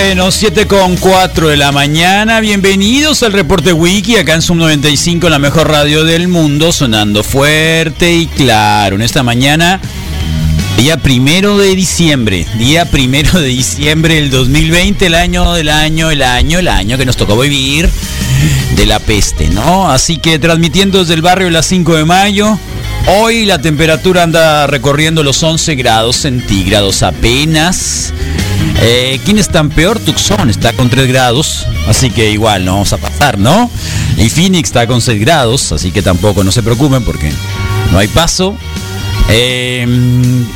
Bueno, 7 con 4 de la mañana. Bienvenidos al reporte Wiki, acá en Zoom 95, la mejor radio del mundo, sonando fuerte y claro. En esta mañana, día primero de diciembre, día primero de diciembre del 2020, el año del año, el año, el año que nos tocó vivir de la peste, ¿no? Así que transmitiendo desde el barrio de las 5 de mayo. Hoy la temperatura anda recorriendo los 11 grados centígrados apenas. Eh, ¿Quién está peor? Tucson está con 3 grados, así que igual no vamos a pasar, ¿no? Y Phoenix está con 6 grados, así que tampoco no se preocupen porque no hay paso. Eh,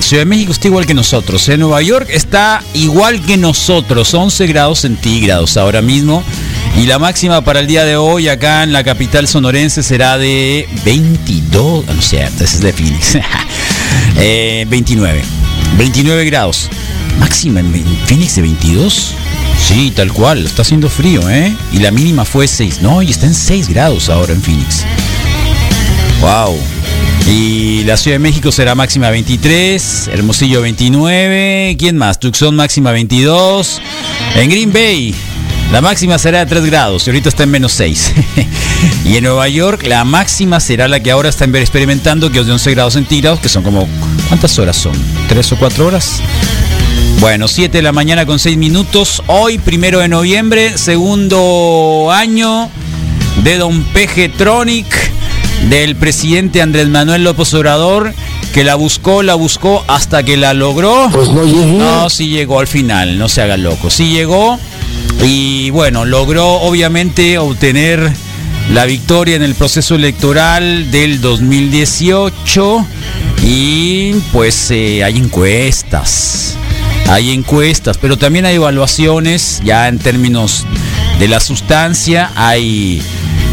Ciudad de México está igual que nosotros. En Nueva York está igual que nosotros, 11 grados centígrados ahora mismo. Y la máxima para el día de hoy acá en la capital sonorense será de 22, no sé, es de Phoenix. eh, 29. 29 grados. Máxima en Phoenix de 22. Sí, tal cual, está haciendo frío, ¿eh? Y la mínima fue 6. No, y está en 6 grados ahora en Phoenix. Wow. Y la Ciudad de México será máxima 23, Hermosillo 29, ¿quién más? Tucson máxima 22. En Green Bay la máxima será de 3 grados y ahorita está en menos 6. y en Nueva York la máxima será la que ahora está experimentando, que es de 11 grados centígrados, que son como... ¿Cuántas horas son? ¿3 o 4 horas? Bueno, 7 de la mañana con 6 minutos. Hoy, primero de noviembre, segundo año de Don Peje Tronic, del presidente Andrés Manuel López Obrador, que la buscó, la buscó hasta que la logró. Pues no llegué. No, sí llegó al final, no se haga loco. Sí llegó y bueno, logró obviamente obtener la victoria en el proceso electoral del 2018 y pues eh, hay encuestas, hay encuestas, pero también hay evaluaciones ya en términos de la sustancia, hay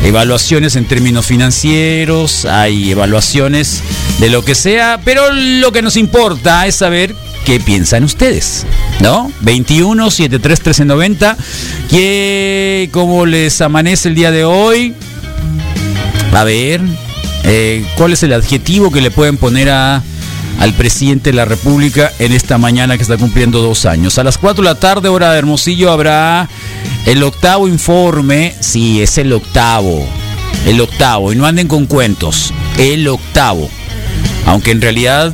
evaluaciones en términos financieros, hay evaluaciones de lo que sea, pero lo que nos importa es saber qué piensan ustedes, ¿no? 21 73 1390. ¿Qué, ¿Cómo les amanece el día de hoy? A ver, eh, ¿cuál es el adjetivo que le pueden poner a, al presidente de la República en esta mañana que está cumpliendo dos años? A las 4 de la tarde, hora de Hermosillo, habrá el octavo informe. Sí, es el octavo. El octavo. Y no anden con cuentos. El octavo. Aunque en realidad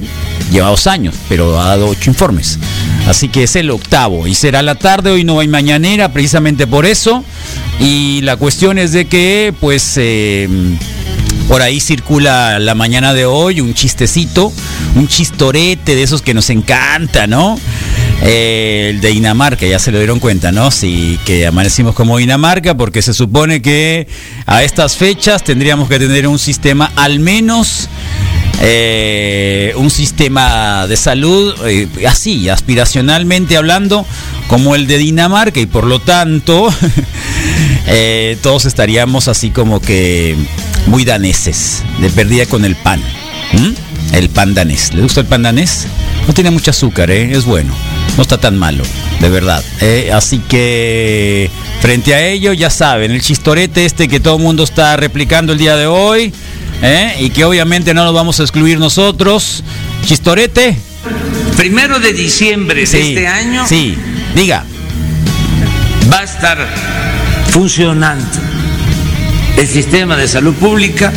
lleva dos años, pero ha dado ocho informes. Así que es el octavo y será la tarde, hoy no hay mañanera, precisamente por eso. Y la cuestión es de que, pues, eh, por ahí circula la mañana de hoy un chistecito, un chistorete de esos que nos encanta, ¿no? Eh, el de Dinamarca, ya se lo dieron cuenta, ¿no? Sí, que amanecimos como Dinamarca porque se supone que a estas fechas tendríamos que tener un sistema al menos eh, un sistema de salud eh, así, aspiracionalmente hablando, como el de Dinamarca y por lo tanto todos estaríamos así como que muy daneses, de perdida con el pan. ¿Mm? El pan danés. ¿Le gusta el pan danés? No tiene mucho azúcar, ¿eh? es bueno. No está tan malo, de verdad. ¿eh? Así que frente a ello, ya saben, el chistorete este que todo el mundo está replicando el día de hoy. ¿eh? y que obviamente no nos vamos a excluir nosotros. Chistorete. Primero de diciembre de este año Sí, diga. va a estar funcionando el sistema de salud pública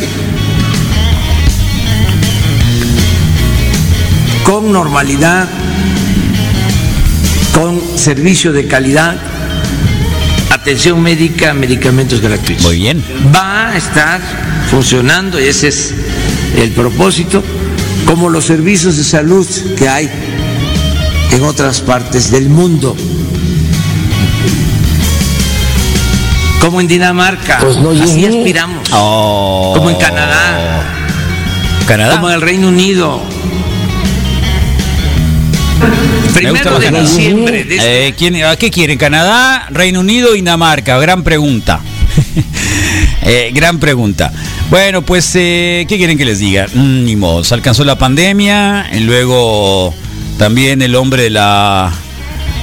con normalidad, con servicio de calidad, atención médica, medicamentos gratuitos. Muy bien. Va a estar funcionando, y ese es el propósito, como los servicios de salud que hay en otras partes del mundo. Como en Dinamarca, así aspiramos. Oh. Como en Canadá, Canadá. como en el Reino Unido. Me gusta Primero de diciembre de este Eh, ¿quién- ¿a ¿Qué quieren? ¿Canadá, Reino Unido y Dinamarca? Gran pregunta. Eh, gran pregunta. Bueno, pues, eh, ¿qué quieren que les diga? Mm, ni modo, se alcanzó la pandemia, y luego también el hombre de la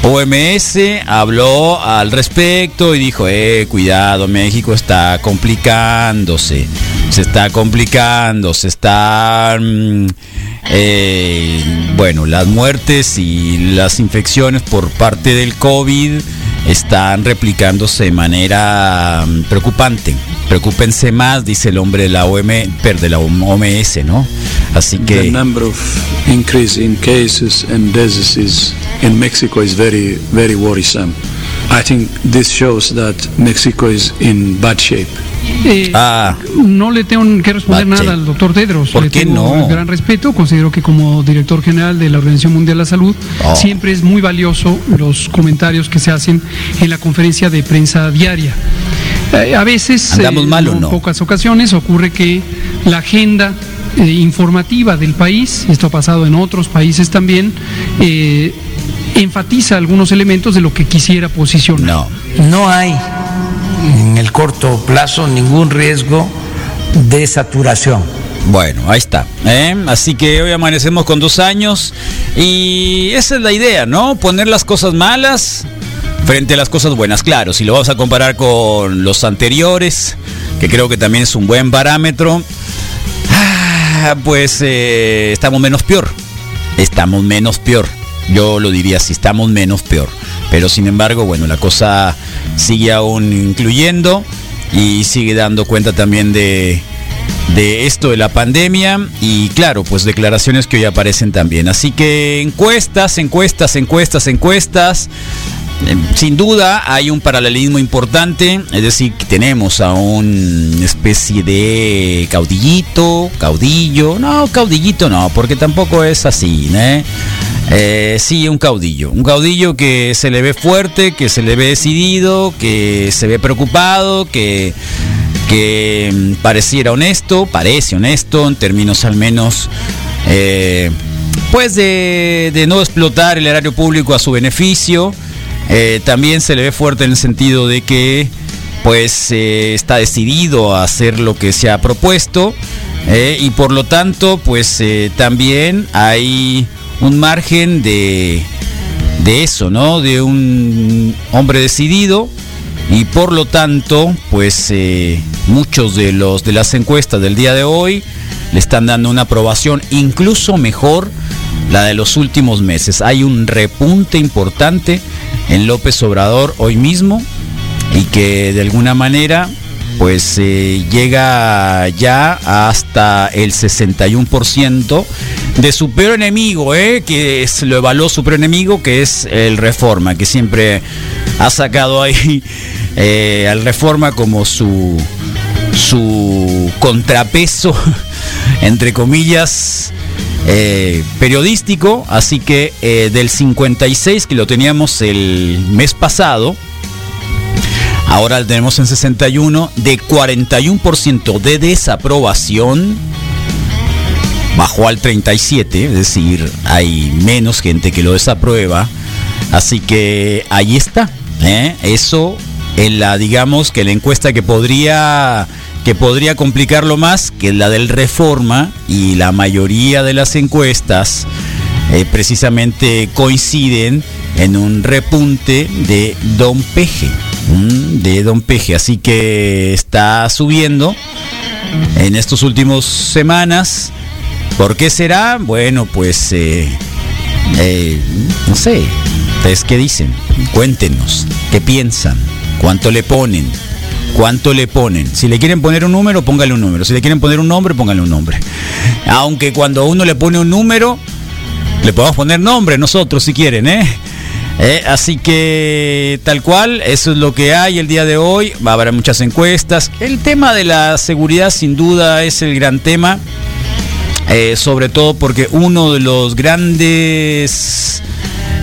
OMS habló al respecto y dijo, eh, cuidado, México está complicándose, se está complicando, se está... mm, eh, bueno, las muertes y las infecciones por parte del COVID están replicándose de manera mm, preocupante. Preocúpense más, dice el hombre de la OM, per- de la OMS, ¿no? Así The que number of increase in cases and diseases in Mexico is very, very worrisome. I think this shows that Mexico is in bad shape. Eh, Ah. No le tengo que responder nada al doctor Tedros. ¿Por le qué tengo no? gran respeto. Considero que como director general de la Organización Mundial de la Salud Oh. siempre es muy valioso los comentarios que se hacen en la conferencia de prensa diaria. Eh, a veces, ¿Andamos mal o en no? pocas ocasiones, ocurre que la agenda eh, informativa del país, esto ha pasado en otros países también, eh, enfatiza algunos elementos de lo que quisiera posicionar. no. No hay en el corto plazo ningún riesgo de saturación. Bueno, ahí está. ¿eh? Así que hoy amanecemos con dos años y esa es la idea, ¿no? Poner las cosas malas frente a las cosas buenas. Claro, si lo vamos a comparar con los anteriores, que creo que también es un buen parámetro, ah, pues eh, estamos menos peor. Estamos menos peor. Yo lo diría así, estamos menos peor. Pero sin embargo, bueno, la cosa sigue aún incluyendo y sigue dando cuenta también de, de esto de la pandemia y claro, pues declaraciones que hoy aparecen también. Así que encuestas, encuestas, encuestas, encuestas. Eh, Sin duda hay un paralelismo importante, es decir, tenemos a una especie de caudillito, caudillo, no, caudillito no, porque tampoco es así, ¿eh? Eh, sí, un caudillo, un caudillo que se le ve fuerte, que se le ve decidido, que se ve preocupado, que, que mm, pareciera honesto, parece honesto en términos al menos eh, pues de, no explotar el erario público a su beneficio. Eh, también se le ve fuerte en el sentido de que pues está decidido a hacer lo que se ha propuesto y por lo tanto pues también hay un margen de, de eso, ¿no? De un hombre decidido y por lo tanto pues eh, muchos de los de las encuestas del día de hoy le están dando una aprobación incluso mejor la de los últimos meses. Hay un repunte importante en López Obrador hoy mismo y que de alguna manera pues eh, llega ya hasta el 61% de su peor enemigo, ¿eh? que es, lo evaluó su peor enemigo, que es el Reforma, que siempre ha sacado ahí eh, al Reforma como su, su contrapeso, entre comillas, periodístico, así que del 56 que lo teníamos el mes pasado, ahora lo tenemos en 61, de 41% de desaprobación, bajó al 37, es decir, hay menos gente que lo desaprueba, así que ahí está, ¿eh? eso en la, digamos, que la encuesta que podría que podría complicarlo más que la del Reforma y la mayoría de las encuestas eh, precisamente coinciden en un repunte de Don Peje. De Don Peje, así que está subiendo en estos últimos semanas. ¿Por qué será? Bueno, pues eh, eh, no sé. ¿Ustedes qué dicen? Cuéntenos. ¿Qué piensan? ¿Cuánto le ponen? ¿Cuánto le ponen? Si le quieren poner un número, póngale un número. Si le quieren poner un nombre, póngale un nombre. Aunque cuando uno le pone un número, le podemos poner nombre nosotros si quieren, ¿eh? Eh, así que tal cual, eso es lo que hay el día de hoy. Va a haber muchas encuestas. El tema de la seguridad sin duda es el gran tema. Eh, sobre todo porque uno de los grandes,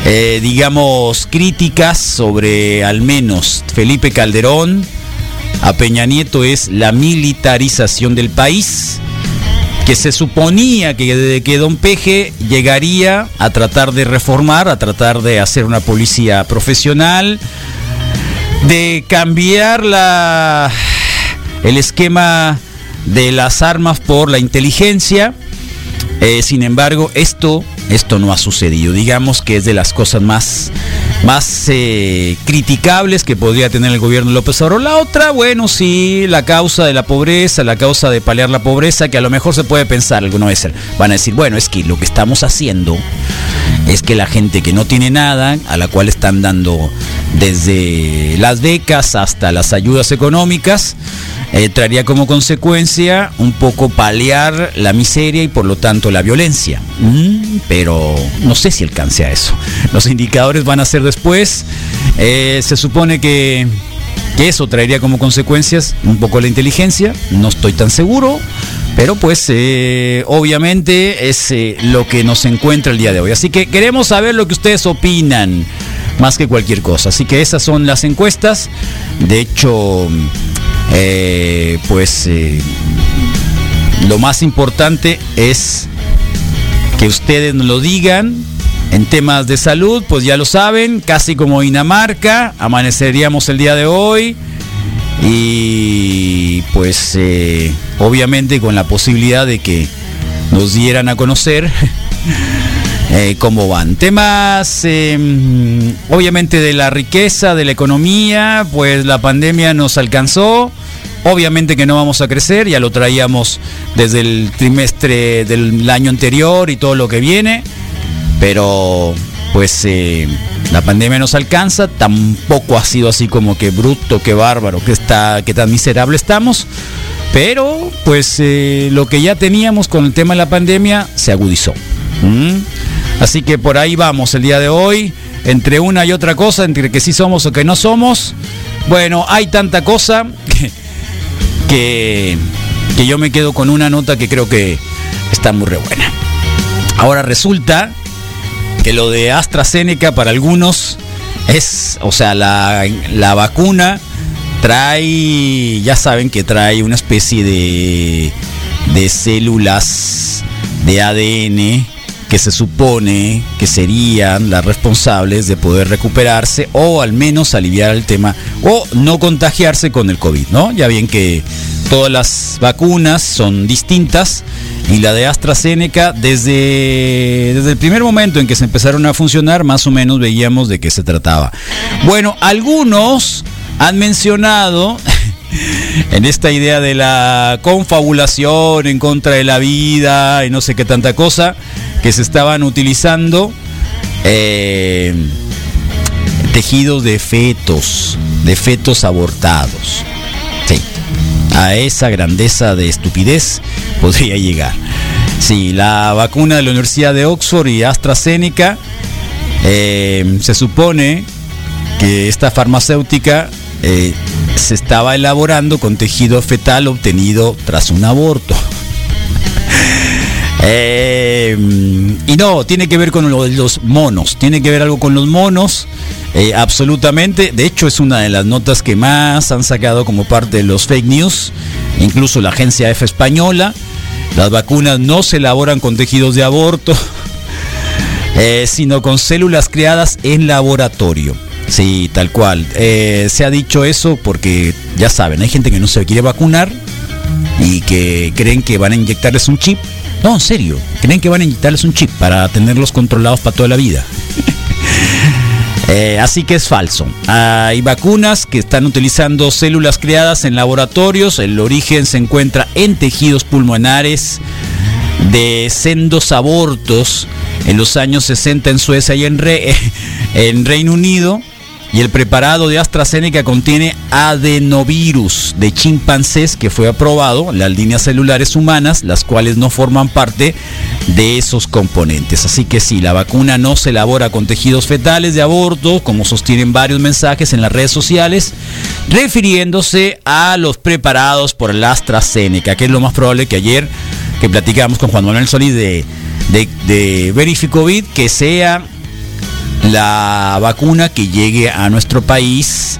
eh, digamos, críticas sobre al menos Felipe Calderón a Peña Nieto es la militarización del país que se suponía que que Don Peje llegaría a tratar de reformar, a tratar de hacer una policía profesional, de cambiar la, el esquema de las armas por la inteligencia. Eh, sin embargo, esto, esto no ha sucedido. Digamos que es de las cosas más más eh, criticables que podría tener el gobierno de López Obrador. La otra, bueno, sí, la causa de la pobreza, la causa de paliar la pobreza, que a lo mejor se puede pensar alguna vez. Van a decir, bueno, es que lo que estamos haciendo es que la gente que no tiene nada, a la cual están dando desde las becas hasta las ayudas económicas, eh, traería como consecuencia un poco paliar la miseria y por lo tanto la violencia. Mm, pero no sé si alcance a eso. Los indicadores van a ser después. Eh, se supone que, eso traería como consecuencias un poco la inteligencia. No estoy tan seguro. Pero pues eh, obviamente es lo que nos encuentra el día de hoy. Así que queremos saber lo que ustedes opinan más que cualquier cosa. Así que esas son las encuestas. De hecho, eh, pues eh, lo más importante es que ustedes nos lo digan. En temas de salud, pues ya lo saben, casi como Dinamarca, amaneceríamos el día de hoy y pues eh, obviamente con la posibilidad de que nos dieran a conocer cómo van. Temas em, obviamente de la riqueza, de la economía, pues la pandemia nos alcanzó. Obviamente que no vamos a crecer, ya lo traíamos desde el trimestre del año anterior y todo lo que viene, pero pues eh, la pandemia nos alcanza, tampoco ha sido así como que bruto, que bárbaro, que está, que tan miserable estamos, pero pues eh, lo que ya teníamos con el tema de la pandemia se agudizó. Así que por ahí vamos el día de hoy, entre una y otra cosa, entre que sí somos o que no somos. Bueno, hay tanta cosa que, yo me quedo con una nota que creo que está muy re buena. Ahora resulta que lo de AstraZeneca para algunos es, o sea, la, la vacuna trae, ya saben que trae una especie de, de células de ADN que se supone que serían las responsables de poder recuperarse o al menos aliviar el tema o no contagiarse con el COVID, ¿no? Ya bien que todas las vacunas son distintas y la de AstraZeneca desde, desde el primer momento en que se empezaron a funcionar más o menos veíamos de qué se trataba. Bueno, algunos han mencionado en esta idea de la confabulación en contra de la vida y no sé qué tanta cosa, que se estaban utilizando eh, tejidos de fetos, de fetos abortados. Sí, a esa grandeza de estupidez podría llegar. Sí, la vacuna de la Universidad de Oxford y AstraZeneca eh, se supone que esta farmacéutica eh, se estaba elaborando con tejido fetal obtenido tras un aborto. Eh, y no, tiene que ver con los monos, tiene que ver algo con los monos, eh, absolutamente. De hecho, es una de las notas que más han sacado como parte de los fake news, incluso la agencia F española. Las vacunas no se elaboran con tejidos de aborto, sino con células creadas en laboratorio. Sí, tal cual. Eh, se ha dicho eso porque, ya saben, hay gente que no se quiere vacunar y que creen que van a inyectarles un chip. No, en serio, creen que van a inyectarles un chip para tenerlos controlados para toda la vida. Eh, así que es falso. Hay vacunas que están utilizando células creadas en laboratorios. El origen se encuentra en tejidos pulmonares de sendos abortos en los años 60 en Suecia y en, Re- en Reino Unido. Y el preparado de AstraZeneca contiene adenovirus de chimpancés que fue aprobado las líneas celulares humanas, las cuales no forman parte de esos componentes. Así que sí, la vacuna no se elabora con tejidos fetales de aborto, como sostienen varios mensajes en las redes sociales, refiriéndose a los preparados por el AstraZeneca, que es lo más probable que ayer que platicamos con Juan Manuel Solís de, de, de Verificovid, que sea la vacuna que llegue a nuestro país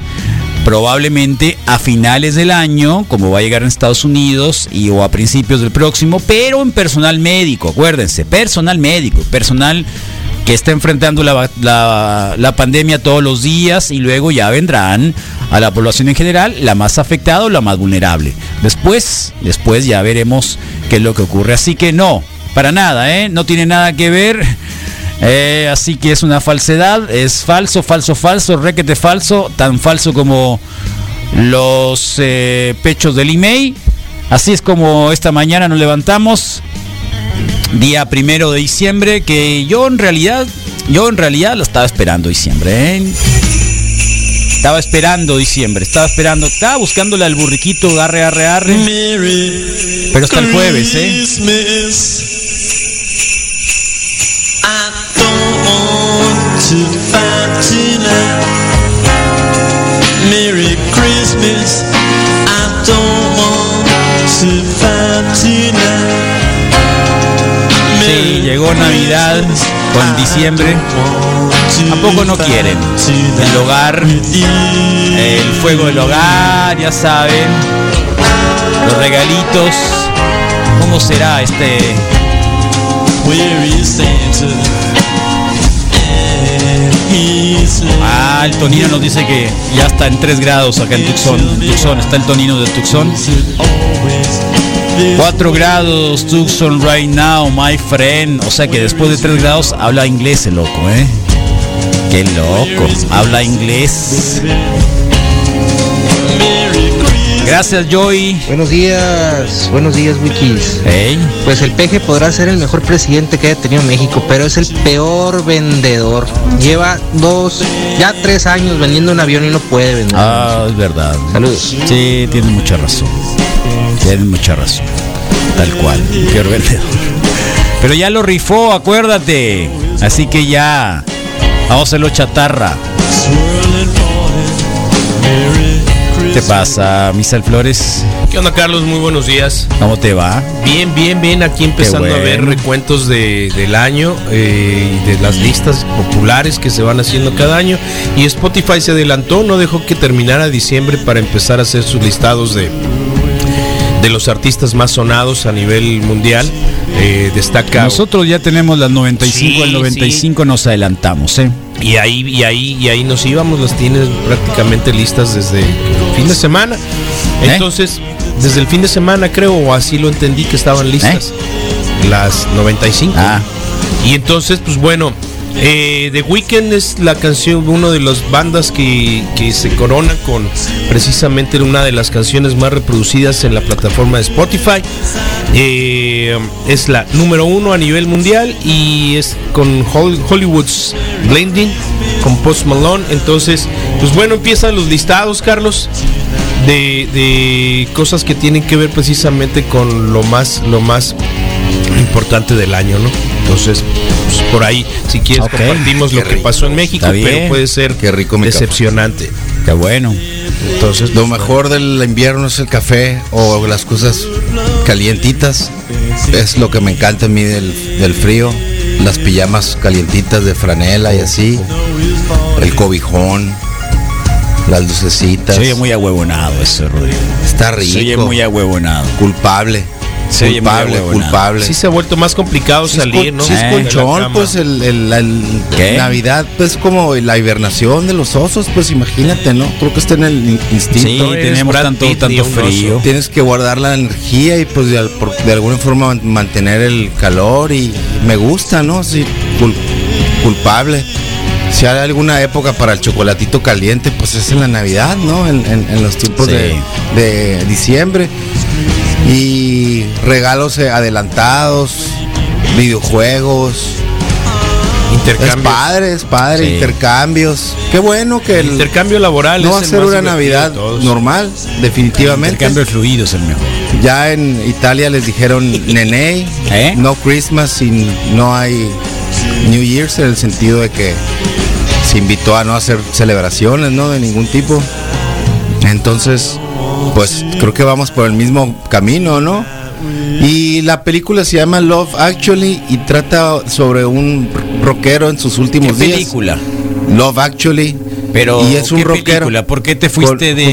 probablemente a finales del año, como va a llegar en Estados Unidos y o a principios del próximo, pero en personal médico, acuérdense, personal médico, personal que está enfrentando la, pandemia todos los días y luego ya vendrán a la población en general la más afectada o la más vulnerable. Después, después ya veremos qué es lo que ocurre. Así que no, para nada, ¿eh? no tiene nada que ver. Eh, así que es una falsedad, es falso, falso, falso, requete falso, tan falso como los eh, pechos del email. Así es como esta mañana nos levantamos, día primero de diciembre, que yo en realidad, yo en realidad lo estaba esperando diciembre. ¿eh? Estaba esperando diciembre, estaba esperando, estaba buscándole al burriquito, arre, arre, arre. Pero hasta el jueves, ¿eh? Merry Christmas. I don't want to fight tonight. Sí, llegó Navidad con diciembre. ¿A poco no quieren? El hogar, el fuego del hogar, ya saben. Los regalitos. ¿Cómo será este? Ah, el Tonino nos dice que ya está en 3 grados acá en Tucson. En Tucson, está el Tonino de Tucson. 4 grados Tucson right now, my friend. O sea que después de 3 grados habla inglés el loco, ¿eh? Qué loco, habla inglés. Gracias, Joy. Buenos días, buenos días, Wikis. Hey. Pues el peje podrá ser el mejor presidente que haya tenido México, pero es el peor vendedor. Lleva dos, ya tres años vendiendo un avión y no puede vender. Ah, es verdad. Saludos. Sí, tiene mucha razón. Tiene mucha razón. Tal cual. Peor vendedor. Pero ya lo rifó, acuérdate. Así que ya. Vamos a hacerlo chatarra. ¿Qué te pasa, Misal Flores? ¿Qué onda, Carlos? Muy buenos días. ¿Cómo te va? Bien, bien, bien. Aquí empezando a ver recuentos de- del año eh, y de las listas populares que se van haciendo cada año. Y Spotify se adelantó, no dejó que terminara diciembre para empezar a hacer sus listados de, de los artistas más sonados a nivel mundial. Eh, destaca. Nosotros ya tenemos las 95 Sí, al 95, nos adelantamos, ¿eh? Y ahí, y ahí, y ahí nos íbamos, las tienes prácticamente listas desde el fin de semana. ¿Eh? Entonces, desde el fin de semana creo, o así lo entendí que estaban listas. Las 95. ¿Eh? Ah. Y entonces, pues bueno, eh, The Weeknd es la canción, una de las bandas que, que se corona con precisamente una de las canciones más reproducidas en la plataforma de Spotify. Eh, es la número uno a nivel mundial y es con Hol- Hollywood's Blending, con Post Malone. Entonces, pues bueno, empiezan los listados, Carlos. De, de cosas que tienen que ver precisamente con lo más, lo más importante del año, ¿no? Entonces, pues, por ahí, si quieres, Ok. compartimos lo que rico. pasó en México, pero puede ser Qué rico café. decepcionante. Qué bueno. Entonces, Lo mejor del invierno es el café o las cosas calientitas. Es lo que me encanta a mí del, del frío. Las pijamas calientitas de franela y así. El cobijón. Las lucecitas. Se oye muy ahuevonado eso, Rodrigo. Está Se oye rico. muy ahuevonado. Culpable. Se culpable, culpable. sí se ha vuelto más complicado Sí es salir, ¿no? sí es Eh. Colchón, pues el, el- la- el- ¿Qué? Navidad, pues como la hibernación de los osos, pues imagínate, ¿no? Creo que está en el in- instinto. Sí, tenemos tanto, tanto frío. Tienes que guardar la energía y pues de, por- de alguna forma man- mantener el calor y me gusta, ¿no? Sí, cul- culpable. si hay alguna época para el chocolatito caliente, pues es en la Navidad, ¿no? En, en- en los tiempos Sí. de, de diciembre. Y regalos adelantados, videojuegos. Es Intercambios. padre, es padre, Sí. intercambios. Qué bueno que El el, intercambio laboral no va a el ser una Navidad normal, definitivamente. Intercambio de fluidos es el mejor. Ya en Italia les dijeron nene, ¿Eh? no Christmas y no hay New Year's en el sentido de que se invitó a no hacer celebraciones, ¿no? De ningún tipo. Entonces, pues creo que vamos por el mismo camino, ¿no? Y la película se llama Love Actually y trata sobre un rockero en sus ¿Qué últimos días. película? Love Actually. Pero y es un ¿qué rockero. película? ¿Por qué te fuiste de,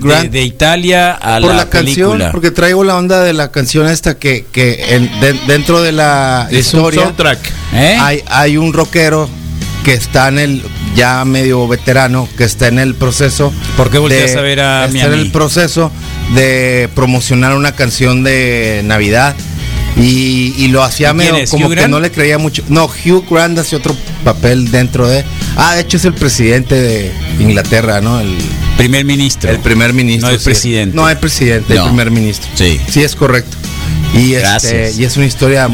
de- de Italia a por la, la, canción, película? porque traigo la onda de la canción esta que, que en- de- dentro de la Es un historia soundtrack. ¿Eh? hay, hay un rockero que está en el ya medio veterano que está en el proceso ¿Por qué volteas de- a ver a está en el proceso de promocionar una canción de Navidad y, y lo hacía ¿Y quién medio es? como ¿Hugh que Grant? no le creía mucho no Hugh Grant hace otro papel dentro de ah de hecho es el presidente de Inglaterra no el Primer ministro. el primer ministro. No el sí. presidente. No el presidente, No. el primer ministro. Sí. Sí, es correcto. Y, este, y es una historia.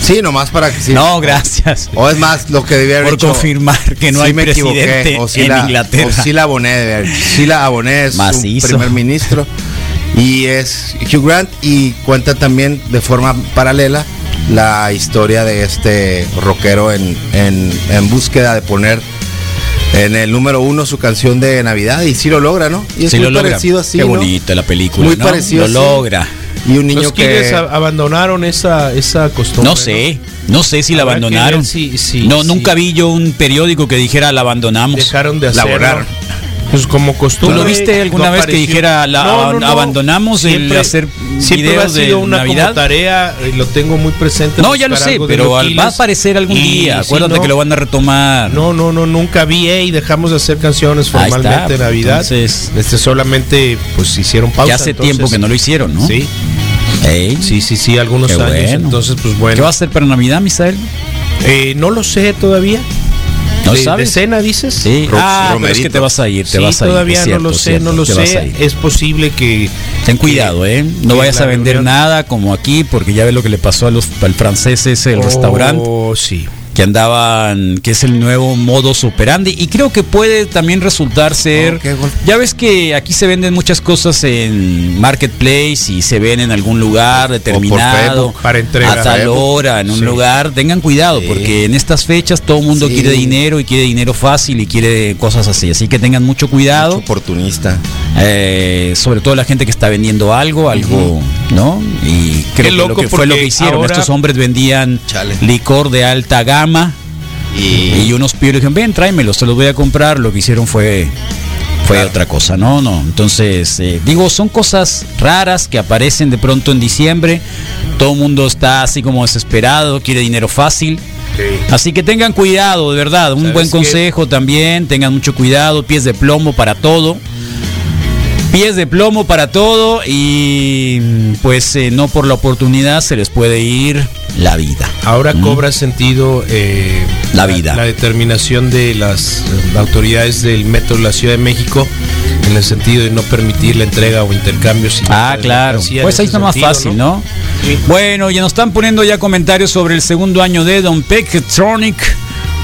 Sí, nomás para que sí. No, gracias. O es más, lo que debía haber Por hecho, confirmar que no sí hay me equivoqué, presidente o sí en la, Inglaterra. O sí la aboné. Sí la aboné, es un primer ministro. Y es Hugh Grant y cuenta también de forma paralela la historia de este rockero en, en, en búsqueda de poner en el número uno su canción de Navidad y sí lo logra, ¿no? Y es Sí muy lo logra. parecido así. Qué ¿no? bonita la película. Muy ¿no? parecido Lo así. logra. Y un niño Los que abandonaron esa, esa costumbre. No sé, no sé si la abandonaron. ver si- si- no, nunca vi yo un periódico que dijera la abandonamos. Dejaron de La hacerlo. borraron. Pues como ¿Tú costumbre. lo viste alguna no vez que dijera la No, no, no. abandonamos el hacer siempre videos ha sido de una Navidad? como tarea y lo tengo muy presente. No, ya lo sé, de pero va a aparecer algún Y día. Acuérdate no. que lo van a retomar. No, no, no, nunca vi eh, y dejamos de hacer canciones formalmente en Navidad. entonces- este solamente pues hicieron pausa. que hace entonces- tiempo que no lo hicieron, ¿no? Sí, Ey, sí, sí, sí, algunos Qué años. bueno. Entonces, pues ¿Qué bueno. va a hacer para Navidad, Misael? Eh, no lo sé todavía. ¿No de, sabes? de cena dices? Sí. Ro- ah, pero es que te vas a ir, te Sí, vas a ir. todavía cierto, no lo sé, no lo sé. Es posible que Ten cuidado, ¿eh? No vayas a vender reunión- nada como aquí, porque ya ves lo que le pasó a los, al francés ese, el restaurante, Oh, sí. Que andaban, que es el nuevo modo superandi. Y creo que puede también resultar ser. Oh, ya ves que aquí se venden muchas cosas en Marketplace y se ven en algún lugar determinado, Facebook, para entrega. a tal hora, en un Sí. lugar. Tengan cuidado, Sí. porque en estas fechas todo el mundo Sí. quiere dinero y quiere dinero fácil y quiere cosas así. Así que tengan mucho cuidado. Mucho oportunista. Eh, sobre todo la gente que está vendiendo algo, algo, ¿no? Y creo que lo que fue lo que hicieron. Estos hombres vendían Chale. licor de alta gama Y, y unos pibes dijeron, ven, tráemelo, se los voy a comprar. Lo que hicieron fue fue Claro. otra cosa, no, no. Entonces, eh, digo, son cosas raras que aparecen de pronto en diciembre. Todo el mundo está así como desesperado, quiere dinero fácil. Así que tengan cuidado, de verdad. Un ¿Sabes buen qué? consejo también. Tengan mucho cuidado. Pies de plomo para todo. Pies de plomo para todo. Y pues eh, no por la oportunidad se les puede ir la vida. Ahora Mm. cobra sentido eh, La vida. La, determinación de las eh, autoridades del metro de la Ciudad de México en el sentido de no permitir la entrega o intercambios. Ah, claro. Pues ahí está más sentido, fácil, ¿no? Sí. Bueno, ya nos están poniendo ya comentarios sobre el segundo año de Don Pectronic.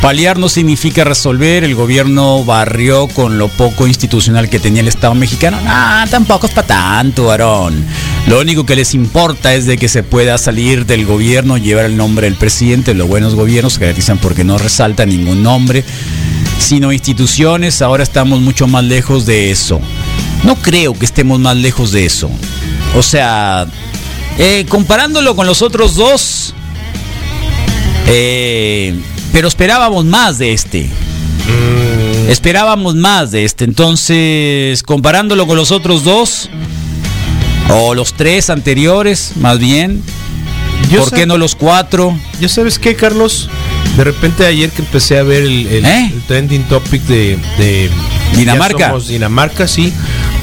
Paliar no significa resolver. El gobierno barrió con lo poco institucional que tenía el Estado mexicano. Ah, tampoco es para tanto, varón. Lo único que les importa es de que se pueda salir del gobierno, llevar el nombre del presidente. Los buenos gobiernos se caracterizan porque no resalta ningún nombre, sino instituciones. Ahora estamos mucho más lejos de eso. No creo que estemos más lejos de eso. O sea, eh, comparándolo con los otros dos, eh, pero esperábamos más de este. Mm, Esperábamos más de este. Entonces, comparándolo con los otros dos, o los tres anteriores, más bien, yo ¿por qué no los cuatro? ¿Ya sabes qué, Carlos? De repente ayer que empecé a ver el, el- ¿Eh? el trending topic de, de Dinamarca. Dinamarca, sí.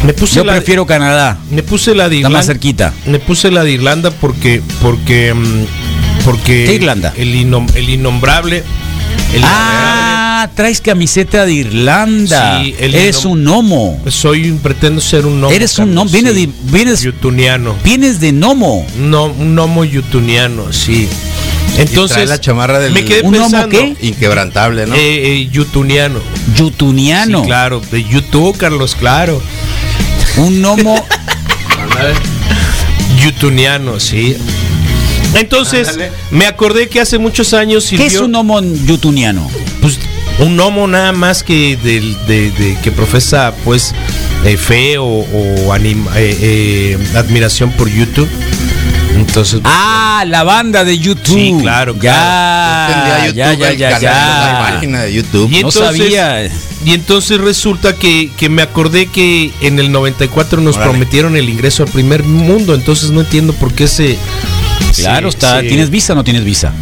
Me puse Yo la, prefiero Canadá, me puse la de está más Irlanda. cerquita. Me puse la de Irlanda porque porque mm, porque ¿Qué Irlanda? El, innom- el innombrable el Ah, Ah, traes camiseta de Irlanda. Sí, Eres un gnomo. Soy, pretendo ser un gnomo. Eres un gnomo. Vienes, de, vienes, Yutuniano. vienes de gnomo. No, un gnomo yutuniano, sí. Entonces, trae la chamarra del- me quedé ¿Un gnomo pensando. qué? Inquebrantable, ¿no? Eh, eh, yutuniano. Yutuniano. Sí, claro, de YouTube, Carlos, claro. Un gnomo. Yutuniano, sí. Entonces, me acordé que hace muchos años ¿Qué es sirvió- un gnomo yutuniano? pues, un gnomo nada más que del- de, de- que profesa pues eh, fe o, o anima- eh, eh, admiración por YouTube. Entonces, Ah, la banda de YouTube. Sí, claro, Ya, ya, ya, ya, ya. la página de YouTube. Y no entonces- sabía. Y entonces resulta que, que me acordé que en el 94 nos Órale. prometieron el ingreso al primer mundo, entonces no entiendo por qué se... Claro, está. ¿Tienes visa o no tienes visa?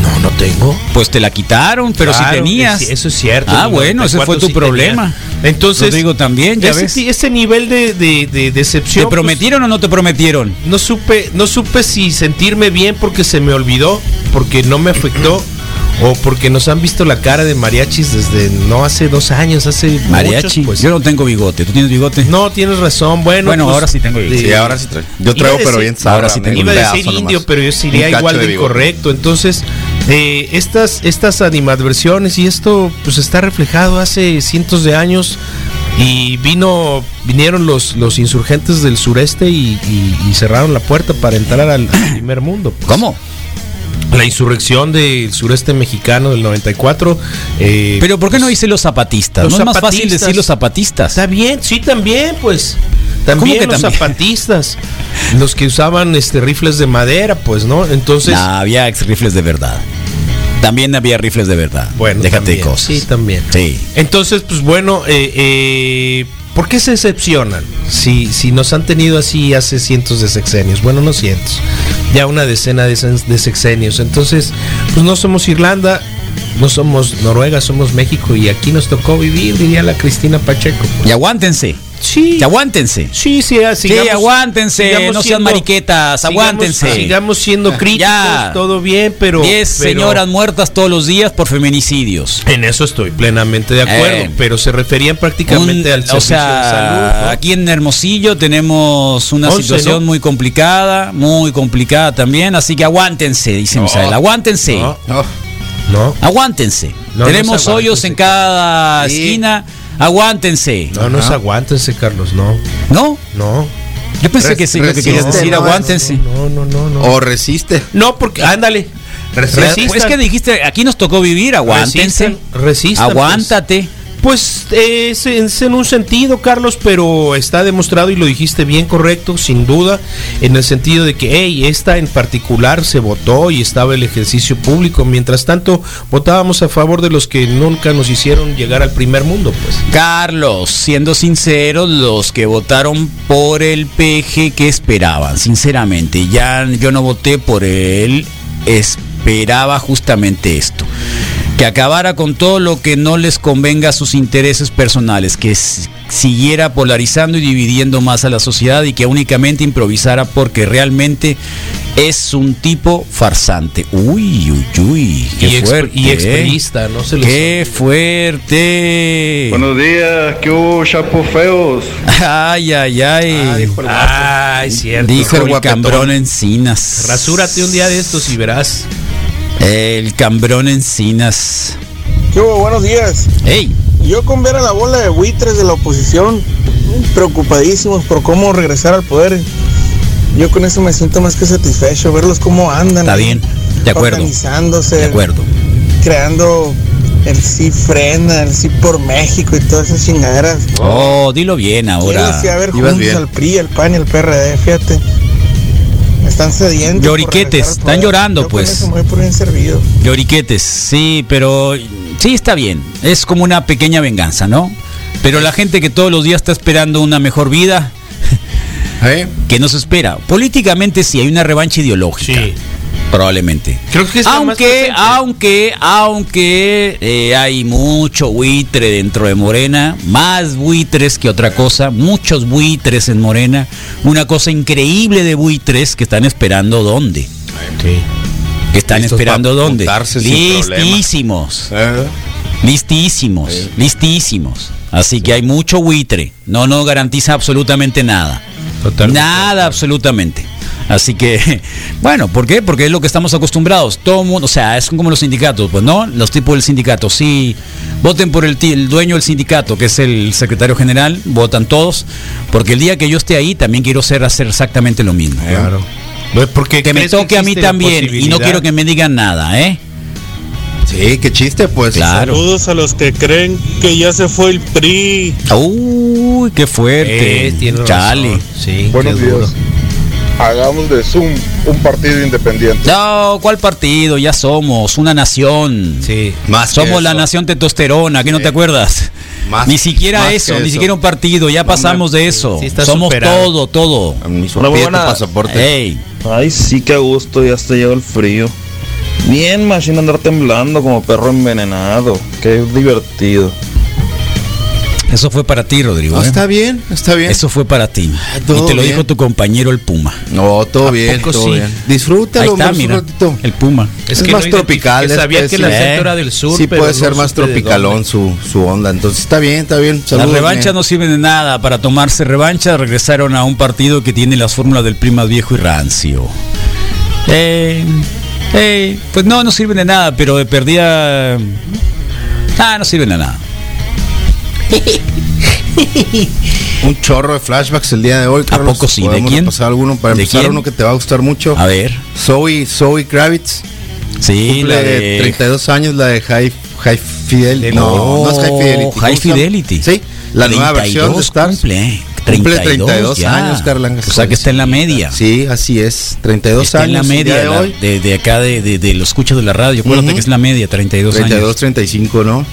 No, no tengo. Pues te la quitaron, pero Claro, si tenías. es- Eso es cierto. Ah, bueno, ese 94 fue tu problema. Entonces, Rodrigo también, ya ese, ves. ese nivel de, de- de decepción. ¿Te pues, prometieron o no te prometieron? no supe, no supe si sentirme bien porque se me olvidó, porque no me afectó, o porque nos han visto la cara de mariachis desde no hace dos años, hace Mariachi. muchos, pues. Yo no tengo bigote. ¿Tú tienes bigote? No, tienes razón. Bueno, Bueno, pues, ahora sí tengo bigote. de- Sí, ahora sí traigo. Yo traigo, pero bien sabroso. ahora sí tengo Iba a decir indio, nomás. pero yo sería igual de, bigote. incorrecto. Entonces, eh, estas, estas animadversiones y esto pues está reflejado hace cientos de años. Y vino, vinieron los, los insurgentes del sureste y, y- y cerraron la puerta para entrar al, al primer mundo. pues. ¿Cómo? La insurrección del sureste mexicano del 94. eh, Pero ¿por qué no dice los zapatistas? Los no es más fácil decir los zapatistas. Está bien, sí, también, pues. ¿Cómo También que los también? zapatistas, los que usaban este rifles de madera, pues, ¿no? Entonces, Nah, había ex rifles de verdad. También había rifles de verdad. bueno, déjate también, de cosas. Sí, también. Sí. Entonces, pues bueno, eh, eh, ¿por qué se decepcionan? Si, si nos han tenido así hace cientos de sexenios, bueno, no cientos, ya una decena de, sexenios. Entonces, pues no somos Irlanda, no somos Noruega, somos México y aquí nos tocó vivir, diría la Cristina Pacheco. Y aguántense. Sí, Y aguántense. sí, sí, ah, Sí, sigamos- aguántense, sigamos no sean siendo- mariquetas, sigamos- aguántense. Sigamos siendo críticos, Ya. todo bien, pero... 10 pero- señoras muertas todos los días por feminicidios. En eso estoy plenamente de acuerdo, Eh. pero se referían prácticamente Un- al servicio o sea, de salud. ¿no? aquí en Hermosillo tenemos una Once, situación ¿no? muy complicada, muy complicada también, así que aguántense, dice No. Misael, aguántense, No, aguántense. Tenemos no se hoyos en aguántense. cada Sí. esquina, aguántense. no, no se aguántense, Carlos, no, ¿No? no. Yo pensé Res- que sí, lo que querías resiste, decir, no, aguántense. No, no, no, no. o resiste. No, porque, ándale, resistan. Pues es que dijiste, aquí nos tocó vivir, aguántense. Resistan, pues. Pues eh, es, es en un sentido, Carlos, pero está demostrado y lo dijiste bien correcto, sin duda, en el sentido de que, hey, esta en particular se votó y estaba el ejercicio público. Mientras tanto, votábamos a favor de los que nunca nos hicieron llegar al primer mundo, pues. Carlos, siendo sinceros, los que votaron por el PG, ¿qué esperaban? Sinceramente, ya yo no voté por él, esperaba justamente esto. Que acabara con todo lo que no les convenga a sus intereses personales, que siguiera polarizando y dividiendo más a la sociedad y que únicamente improvisara porque realmente es un tipo farsante. Uy, uy, uy, qué y, fuerte. y ¿eh? no se ¡Qué fuerte! Buenos días, ¿qué hubo, chapos feos? Ay, ay, ay. Ah, es cierto. Dijo el guapetón. cambrón Encinas. Rasúrate un día de estos y verás. El cambrón Encinas. ¿Qué hubo? Buenos días. ¡Ey! Yo con ver a la bola de buitres de la oposición, preocupadísimos por cómo regresar al poder. Yo con eso me siento más que satisfecho, verlos cómo andan. Está bien, de acuerdo. Organizándose, De acuerdo. creando el sí frena, el sí por México y todas esas chingaderas. Oh, dilo bien ahora. fui a ver juntos bien. al PRI, al PAN y al PRD, fíjate. Están cediendo. por Lloriquetes, están llorando, Yo con pues. eso me voy por bien servido. Lloriquetes, sí, pero sí está bien. Es como una pequeña venganza, ¿no? Pero la gente que todos los días está esperando una mejor vida, ¿Eh? que no se espera. Políticamente sí hay una revancha ideológica. Sí. Probablemente. Creo que es la más aunque, aunque, aunque eh, hay mucho buitre dentro de Morena, más buitres que otra cosa, muchos buitres en Morena, una cosa increíble de buitres que están esperando dónde. Sí. Que están esperando dónde. Listísimos. ¿Eh? Listísimos, listísimos. Así que hay mucho buitre. No, no garantiza absolutamente nada. Nada, absolutamente. Así que, bueno, ¿por qué? Porque es lo que estamos acostumbrados. Todo mundo, o sea, es como los sindicatos, pues, ¿no? Los tipos del sindicato. Sí, voten por el, el dueño del sindicato, que es el secretario general, votan todos, porque el día que yo esté ahí también quiero ser, hacer exactamente lo mismo. ¿eh? Claro. Porque que me que toque a mí también y no quiero que me digan nada, ¿eh? Sí, qué chiste, pues. Claro. Saludos a los que creen que ya se fue el PRI. Uy, qué fuerte. Eh, tiene Chale. razón. Sí, Buenos duro. Hagamos de Zoom un partido independiente. No, ¿cuál partido? Ya somos una nación. Sí. Más que Somos la eso. nación testosterona, ¿qué no te acuerdas? Más- ni siquiera más eso, ni siquiera un partido, ya pasamos de eso. sí Somos superado. todo, todo. Tu buena. pasaporte. Ey, Ay, sí, que a gusto, ya hasta llegó el frío. Bien, machine andar temblando como perro envenenado. Qué divertido. Eso fue para ti, Rodrigo. No, ¿eh? está bien, está bien. Eso fue para ti. todo y te lo bien. dijo tu compañero el Puma. No, todo ¿A bien, todo sí? bien. Disfrútalo, Ahí está, hombre, un mira. ratito. El Puma. Es, que más no tropical. identifiqué, sabía que el eh, acento era del sur, Sí, pero puede no ser más tropicalón su, su onda. Entonces está bien, está bien. Las revanchas no sirven de nada. Para tomarse revancha regresaron a un partido que tiene las fórmulas del prima viejo y rancio. Eh, eh, pues no, no sirven de nada, pero de perdida... Ah, no sirven de nada. Un chorro de flashbacks el día de hoy, Carlos. poco sí? ¿De quién? repasar alguno para ¿De empezar quién? uno que te va a gustar mucho. A ver. Zoe, Zoe Kravitz. Sí, Cumple la de... 32 años, la de High, High Fidelity. No, no es High Fidelity. High. Fidelity. Sí, la nueva versión de 32 Stars. Cumple, Cumple 32 32 ya. años, Carla. O sea que está en la media. Sí, así es. 32 Está años. en la media de la- hoy. de, de acá de, de, de los escuchos de la radio. Acuérdate Ujú. que es la media, 32, 32, años. 35, ¿no?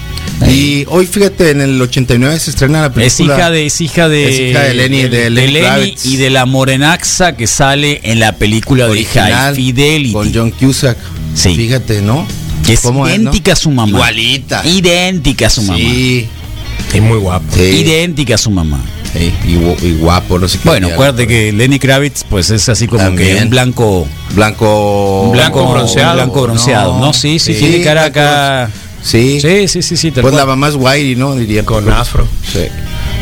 Y hoy, fíjate, en el 89 se estrena la Es película. hija de es hija de, Es hija de Lenny- de Lenny y de la morenaxa que sale en la película de original High Fidelity. con John Cusack. Sí. Fíjate, ¿no? que es ¿Cómo es, no? idéntica a su mamá. Igualita. Idéntica a su mamá. Sí. Sí, muy guapo. Sí. Idéntica a su mamá. Sí, y, y guapo, no sé qué. Bueno, acuérdate que Lenny Kravitz pues es así como que También. un blanco Blanco. un blanco bronceado. un blanco bronceado, ¿no? Sí, sí, Sí, tiene cara acá. Sí. Sí, sí, sí, sí, tal Pues cual. la mamá es Whitey, ¿no? Diría. Con afro. Sí.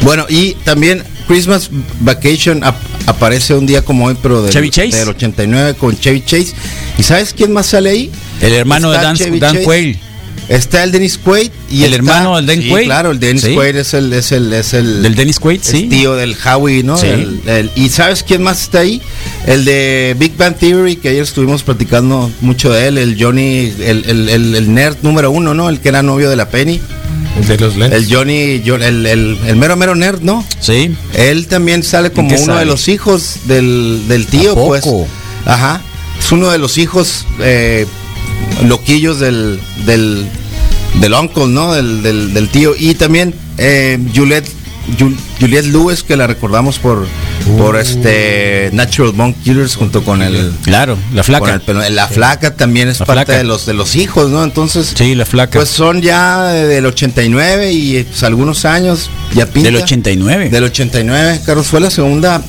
Bueno, y también Christmas Vacation ap- aparece un día como hoy, pero del, Chevy Chase. del 89 con Chevy Chase. ¿Y sabes quién más sale ahí? El hermano de Está Dan, Chevy Dan Chase. Quayle. Está el Dennis Quaid y ¿El está- hermano del sí, Quaid? claro, el Dennis Sí. Quaid es el es el es el Del Dennis Quaid, es sí. tío del Howie, ¿no? Sí. El- el- y sabes quién más está ahí? El de Big Bang Theory que ayer estuvimos platicando mucho de él, el Johnny, el, el- el- el nerd número uno, ¿no? El que era novio de la Penny, De los lentes. el Johnny, yo- el, el- el mero mero nerd, ¿no? Sí. Él también sale como uno sale? de los hijos del, del tío, ¿A poco? pues. Ajá. Es uno de los hijos eh, loquillos del, del, del uncle, ¿no? Del, del, del tío. Y también eh, Juliette, Jul- Juliette Lewis, que la recordamos por, por Uh. este Natural Bone Killers junto con el. Claro, la flaca. el pelo- la flaca también es La parte flaca. de los de los hijos, ¿no? Entonces, Sí, la flaca. pues son ya del 89 y pues, algunos años ya pinta. Del 89. Del 89, Carlos, fue la segunda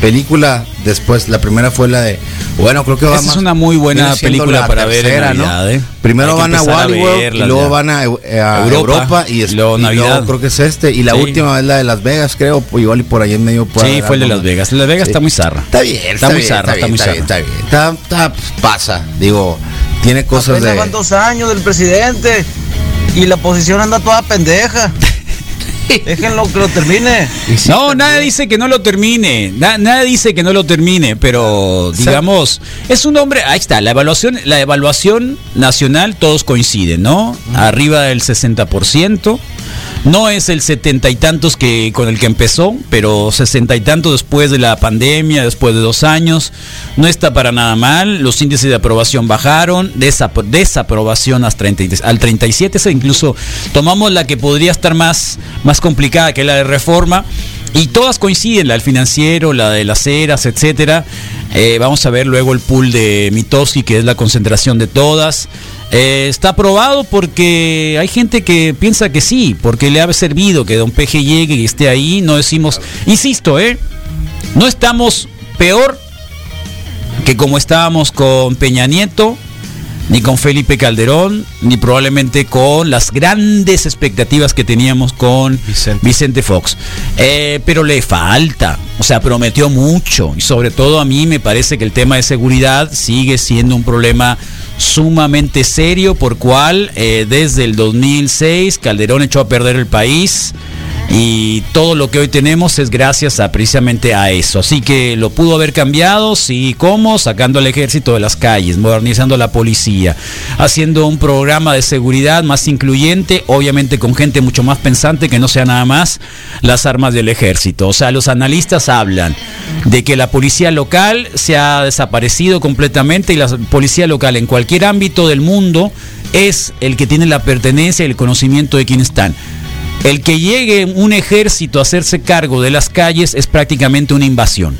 película. Después, la primera fue la de. Bueno, creo que va Esa es más- una muy buena película la para ver en Navidad, ¿eh? Primero van a Wally World y verlas luego ya. van a, eh, a Europa, Europa, y, es- luego y Navidad. creo que es este. Y la Sí. última es la de Las Vegas, creo. Igual y por ahí en medio. puede Sí, fue el de Las más. Vegas. Las Vegas Sí. está muy zarra. Está bien, Está muy bien, zarra, está bien, muy está bien, zarra. está bien. Está, está- pues, pasa, digo, tiene cosas Apenas de. van dos años del presidente y la oposición anda toda pendeja. Déjenlo que lo termine. No, nadie dice que no lo termine. Na- nadie dice que no lo termine, pero digamos, es un hombre. Ahí está, la evaluación, la evaluación nacional, todos coinciden, ¿no? Arriba del 60%. No es el setenta y tantos que con el que empezó, pero sesenta y tantos después de la pandemia, después de dos años. No está para nada mal. Los índices de aprobación bajaron, desap- desaprobación hasta 30 y- al 37. esa incluso tomamos la que podría estar más, más complicada que la de reforma. Y todas coinciden, la del financiero, la de las eras, etcétera. Eh, vamos a ver luego el pool de Mitowski, que es la concentración de todas. Eh, está aprobado porque hay gente que piensa que sí, porque le ha servido que Don Peje llegue y esté ahí. No decimos, insisto, ¿eh? No estamos peor que como estábamos con Peña Nieto, ni con Felipe Calderón, ni probablemente con las grandes expectativas que teníamos con Vicente, Fox. Eh, pero le falta, o sea, prometió mucho y sobre todo a mí me parece que el tema de seguridad sigue siendo un problema sumamente serio por cual eh, desde el 2006 Calderón echó a perder el país y todo lo que hoy tenemos es gracias a precisamente a eso. Así que lo pudo haber cambiado, sí, ¿cómo? Sacando al ejército de las calles, modernizando la policía, haciendo un programa de seguridad más incluyente, obviamente con gente mucho más pensante que no sea nada más las armas del ejército. O sea, los analistas hablan de que la policía local se ha desaparecido completamente y la policía local en cualquier ámbito del mundo es el que tiene la pertenencia y el conocimiento de quién están. El que llegue un ejército a hacerse cargo de las calles es prácticamente una invasión.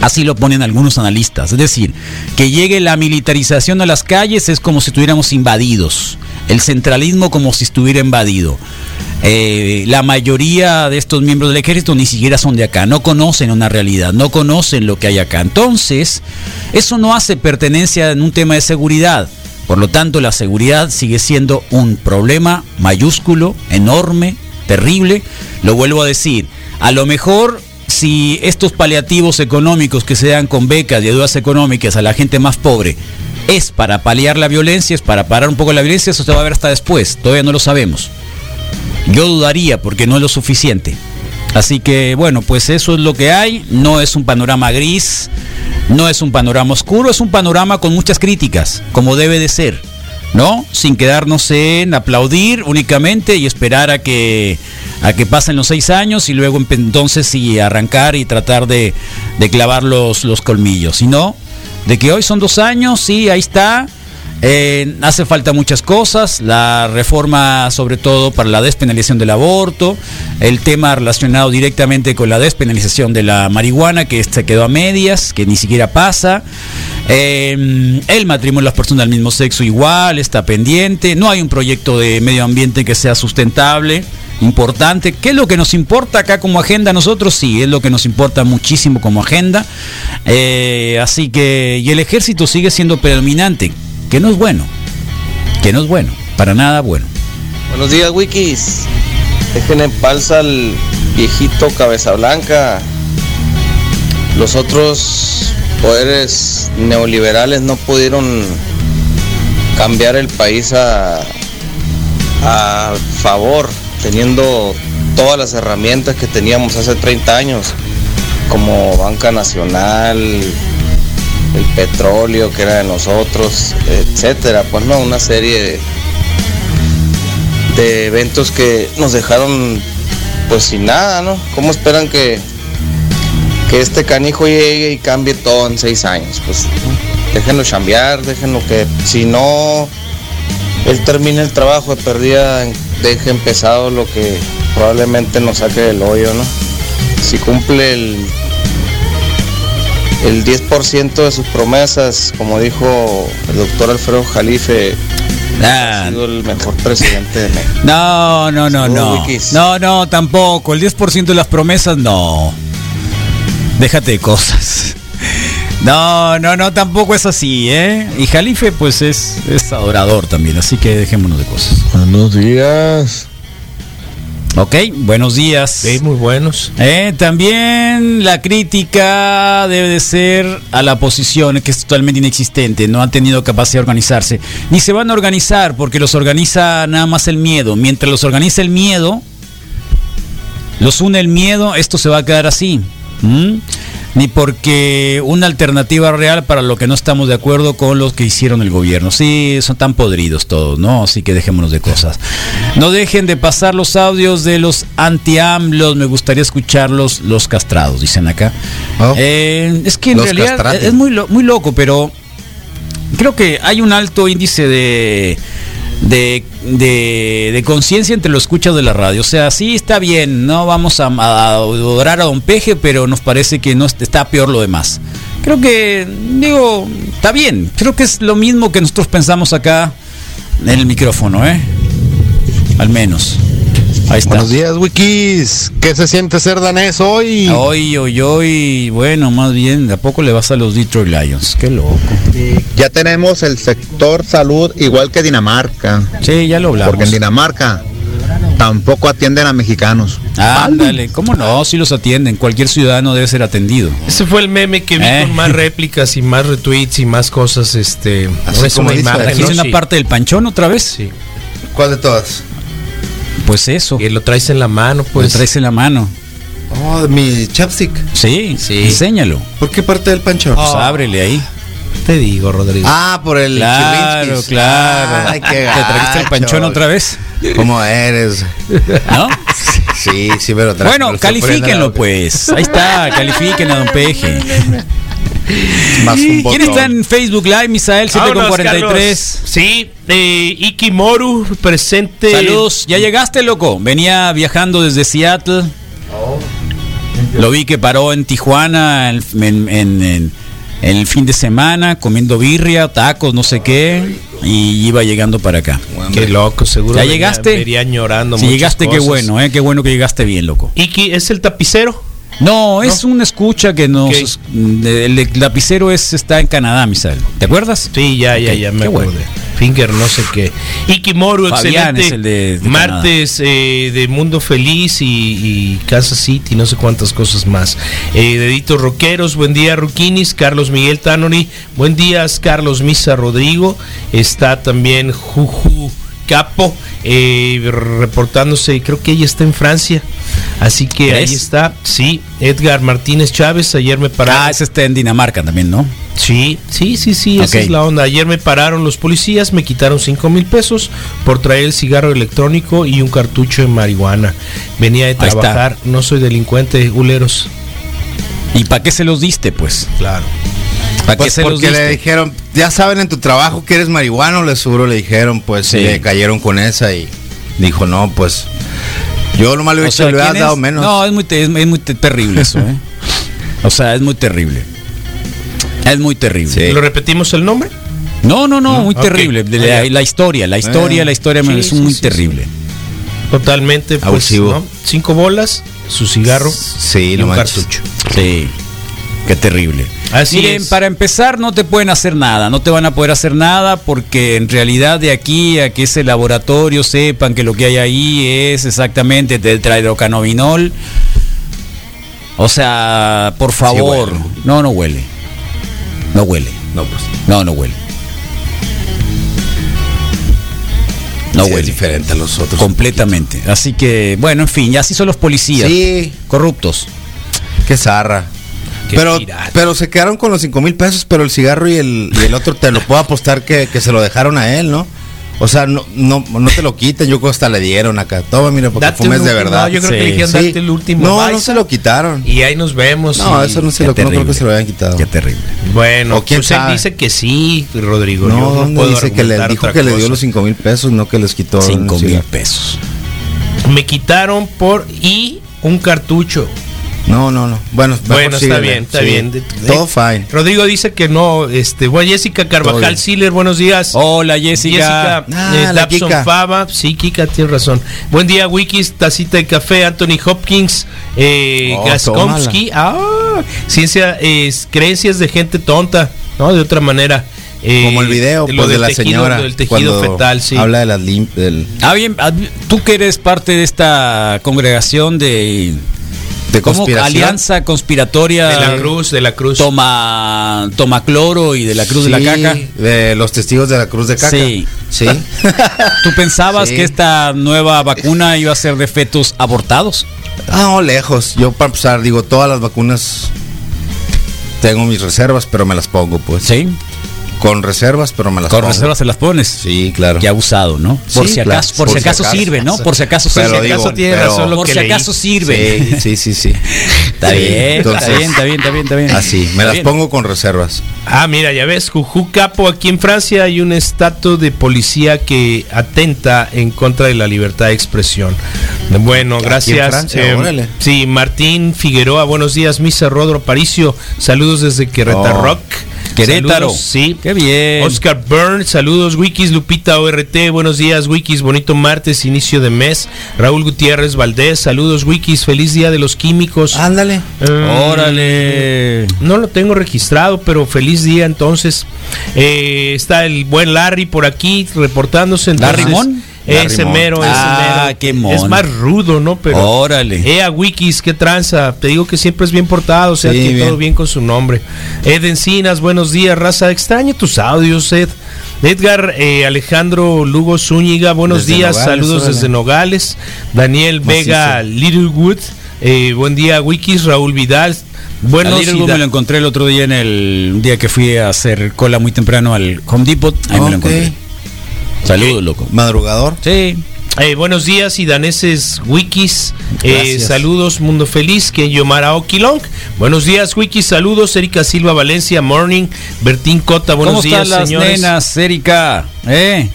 Así lo ponen algunos analistas. Es decir, que llegue la militarización a las calles es como si estuviéramos invadidos. El centralismo como si estuviera invadido. Eh, la mayoría de estos miembros del ejército ni siquiera son de acá, no conocen una realidad, no conocen lo que hay acá. Entonces, eso no hace pertenencia en un tema de seguridad. Por lo tanto, la seguridad sigue siendo un problema mayúsculo, enorme, terrible. Lo vuelvo a decir, a lo mejor si estos paliativos económicos que se dan con becas y ayudas económicas a la gente más pobre es para paliar la violencia, es para parar un poco la violencia, eso se va a ver hasta después, todavía no lo sabemos. Yo dudaría porque no es lo suficiente. Así que bueno, pues eso es lo que hay, no es un panorama gris, no es un panorama oscuro, es un panorama con muchas críticas, como debe de ser, ¿no? Sin quedarnos en aplaudir únicamente y esperar a que a que pasen los seis años y luego entonces sí arrancar y tratar de, de clavar los, los colmillos, sino de que hoy son dos años, sí, ahí está. Eh, hace falta muchas cosas, la reforma sobre todo para la despenalización del aborto, el tema relacionado directamente con la despenalización de la marihuana que se quedó a medias, que ni siquiera pasa, Eh, el matrimonio de las personas del mismo sexo igual está pendiente, no hay un proyecto de medio ambiente que sea sustentable, importante, ¿qué es lo que nos importa acá como agenda a nosotros? Sí, es lo que nos importa muchísimo como agenda, Eh, así que, y el ejército sigue siendo predominante, que no es bueno, que no es bueno, para nada bueno. Buenos días, Wikis. Dejen en palsa al viejito cabeza blanca. Los otros poderes neoliberales no pudieron cambiar el país a, a favor, teniendo todas las herramientas que teníamos hace 30 años, como Banca Nacional, el petróleo que era de nosotros, etcétera. Pues no, una serie de, eventos que nos dejaron pues sin nada, ¿no? ¿Cómo esperan que, que este canijo llegue y cambie todo en seis años? Pues déjenlo chambear, déjenlo que si no él termina el trabajo de perdida, deje empezado lo que probablemente nos saque del hoyo, ¿no? Si cumple el el 10% de sus promesas, como dijo el doctor Alfredo Jalife, ha sido el mejor presidente de México. No, no, no, no. No, no, tampoco. El 10% de las promesas, no. Déjate de cosas. No, no, no, tampoco es así, ¿eh? Y Jalife, pues es, es adorador también, así que dejémonos de cosas. Buenos días. Ok, buenos días. muy buenos. Eh, también la crítica debe de ser a la oposición, que es totalmente inexistente, no han tenido capacidad de organizarse. Ni se van a organizar porque los organiza nada más el miedo. Mientras los organiza el miedo, los une el miedo, esto se va a quedar así. ¿Mm? Ni porque una alternativa real para lo que no estamos de acuerdo con los que hicieron el gobierno. Sí, son tan podridos todos, ¿no? Así que dejémonos de cosas. No dejen de pasar los audios de los anti-AMLOS. Me gustaría escucharlos, los castrados, dicen acá. Eh, es que en realidad castrados. es muy, lo- muy loco, pero creo que hay un alto índice de de, de, de conciencia entre los escuchas de la radio. O sea, sí está bien, no vamos a, a adorar a Don Peje, pero nos parece que no est- está peor lo demás. Creo que, digo, está bien. Creo que es lo mismo que nosotros pensamos acá en el micrófono, ¿eh? Al menos. Ahí está. Buenos días, Wikis. ¿Qué se siente ser danés hoy? Hoy, hoy, hoy, bueno, más bien, de a poco le vas a los Detroit Lions. Qué loco. Ya tenemos el sector salud igual que Dinamarca. Sí, ya lo hablamos. Porque en Dinamarca tampoco atienden a mexicanos. Ándale, ¿cómo no? Si los atienden, cualquier ciudadano debe ser atendido. Ese fue el meme que vi Eh. con más réplicas y más retweets y más cosas. Este, Así es como una dice, imagen, ¿trajiste ¿no? una parte del panchón otra vez? Sí. ¿Cuál de todas? Pues eso. Que lo traes en la mano, pues. Lo traes en la mano. Oh, mi chapstick. Sí, Sí. enséñalo. ¿Por qué parte del pancho? Pues ábrele ahí. Te digo, Rodrigo. Ah, por el Claro, claro. Ay, qué ¿Te trajiste el gacho. panchón otra vez? ¿Cómo eres? ¿No? Sí, sí, pero Bueno, califíquenlo pues. Ahí está, califiquen a Don Peje. Más un ¿Quién está en Facebook Live, Misael Vámonos, 743? Carlos. Sí, eh, Iki Moru presente. Saludos, ya llegaste, loco. Venía viajando desde Seattle. Lo vi que paró en Tijuana en, en- en- en- en el fin de semana, comiendo birria, tacos, no sé qué, y iba llegando para acá. Qué loco, seguro. ¿Ya venía- llegaste? venía llorando. Si llegaste, qué bueno, eh, qué bueno que llegaste bien, loco. Iki es el tapicero. No, es un escucha que nos. El, el lapicero es, está en Canadá, Misael. ¿Te acuerdas? Sí, ya, ya, ya me qué acordé. bueno. Finger, no sé qué. Ikimoru, Fabián excelente. es el de- de Martes eh, de Mundo Feliz y, y Kansas City, no sé cuántas cosas más. Eh, Deditos Roqueros, buen día, Ruquinis. Carlos Miguel Tanori, buen día, Carlos Misa Rodrigo. Está también Juju Capo, eh, reportándose, creo que ella está en Francia. Así que ¿Crees? ahí está, sí. Edgar Martínez Chávez, ayer me pararon. Ah, ese está en Dinamarca también, ¿no? Sí, sí, sí, sí, esa es la onda. Ayer me pararon los policías, me quitaron 5 mil pesos por traer el cigarro electrónico y un cartucho de marihuana. Venía de trabajar, no soy delincuente, huleros. ¿Y para qué se los diste, pues? Claro. ¿Para Pues qué se los porque le diste? dijeron, ya saben en tu trabajo que eres marihuano, le seguro le dijeron, pues Sí. le cayeron con esa y dijo, no, pues yo nomás le hubiera sea, le hubieras ¿quién dado es? menos. No, es muy, es, es muy te- terrible eso, ¿eh? O sea, es muy terrible. Es muy terrible. ¿Lo repetimos el nombre? No, no, no, muy Ok. terrible. La, Ah, la historia, la historia, Ah, la historia sí, es sí, muy sí, terrible. Totalmente, pues. Cinco bolas, su cigarro Sí, y no un manches. cartucho. Sí. Qué terrible. Así Miren, es. para empezar no te pueden hacer nada, no te van a poder hacer nada porque en realidad de aquí a que ese laboratorio sepan que lo que hay ahí es exactamente tetrahidrocannabinol. O sea, por favor, no, no huele. No huele. No, pues. No, no huele. No sí, es huele. diferente a los otros. Completamente. Así que, bueno, en fin, ya así son los policías. Sí, Corruptos. qué zarra. Qué Pero, pirata. pero se quedaron con los cinco mil pesos, pero el cigarro y el, y el otro te lo puedo apostar que, que se lo dejaron a él, ¿no? O sea, no, no, no te lo quiten, yo creo que hasta le dieron acá. Toma, mira, porque Date fumes un de último- verdad. no, yo creo que Sí. le dijeron Sí. date el último. No, no Baiza, se lo quitaron. Y ahí nos vemos. No, eso no se lo, no creo terrible. que se lo habían quitado. Qué terrible. Bueno, O quién pues él sabe. dice que sí, Rodrigo. No, yo no ¿dónde puedo dice que le dijo que le dio cosa. los cinco mil pesos, no que les quitó. Cinco mil pesos. Me quitaron por y un cartucho. No, no, no. Bueno, Bueno, está bien, está Sí. bien. Todo fine. Rodrigo dice que no, este, bueno, Jessica Carvajal bien. Siller, buenos días. Hola Jessica. Ah, eh, Dabson Kika. Fava, sí, Kika, tiene razón. Buen día, Wikis, tacita de café, Anthony Hopkins, eh, Oh, Gaskomsky, ah, ciencia, es creencias de gente tonta, ¿no? De otra manera. eh, Como el video lo pues, de del la tejido- señora. del tejido fetal, sí. Habla de las lim del, Ah, bien, ah, tú que eres parte de esta congregación de, de ¿cómo? alianza conspiratoria de la cruz, de la cruz. toma toma cloro y de la cruz de la caca. De los testigos de la cruz de caca. Sí. Sí. ¿Tú pensabas Sí. que esta nueva vacuna iba a ser de fetos abortados? ah, no, lejos. Yo para empezar, digo, todas las vacunas tengo mis reservas, pero me las pongo, pues. Sí. Con reservas, pero me las Con pongo. reservas se las pones. Sí, claro. Qué abusado, ¿no? Por Sí, si claro, acaso, por, si acaso, sirve, ¿no? Por si acaso Pero sirve. digo, acaso tiene pero- razón lo por que si leí. acaso sirve. Sí, sí, sí, sí. Está Sí, bien, entonces, está bien, está bien, está bien, está bien. Así, me Está las bien. pongo con reservas. Ah, mira, ya ves, Juju Capo, aquí en Francia hay un estatus de policía que atenta en contra de la libertad de expresión. Bueno, Aquí en gracias. Francia, eh, sí, Martín Figueroa, buenos días, Misa Rodro Paricio, saludos desde Querétaro Oh. Rock. Querétaro. Saludos, sí. Qué bien. Oscar Burns, saludos, Wikis, Lupita ORT, buenos días, Wikis, bonito martes, inicio de mes. Raúl Gutiérrez Valdés, saludos, Wikis, feliz día de los químicos. Ándale. Órale. No lo tengo registrado, pero feliz día entonces. Eh, está el buen Larry por aquí reportándose. Entonces, ¿Larry Mon? Ese mero, ese Ah, mero. qué mon. Es más rudo, ¿no? Pero. Órale. Eh, a Wikis, qué tranza. Te digo que siempre es bien portado, o sea, Sí, que bien. todo bien con su nombre. Ed Encinas, buenos días, raza. Extraño tus audios, Ed. Edgar eh, Alejandro Lugo Zúñiga, buenos Desde días, Nogales, saludos órale. desde Nogales. Daniel. Vega Littlewood, eh, buen día, Wikis. Raúl Vidal, buenos da- me lo encontré el otro día en el un día que fui a hacer cola muy temprano al Home Depot. Ahí me lo encontré. Saludos, loco. Madrugador. Sí. Eh, buenos días y daneses wikis. Eh, saludos Mundo Feliz, que Yomara Okilong. Buenos días wikis, saludos Erika Silva Valencia, Morning, Bertín Cota, buenos ¿Cómo días están las señores. nenas, Erika? ¿Eh?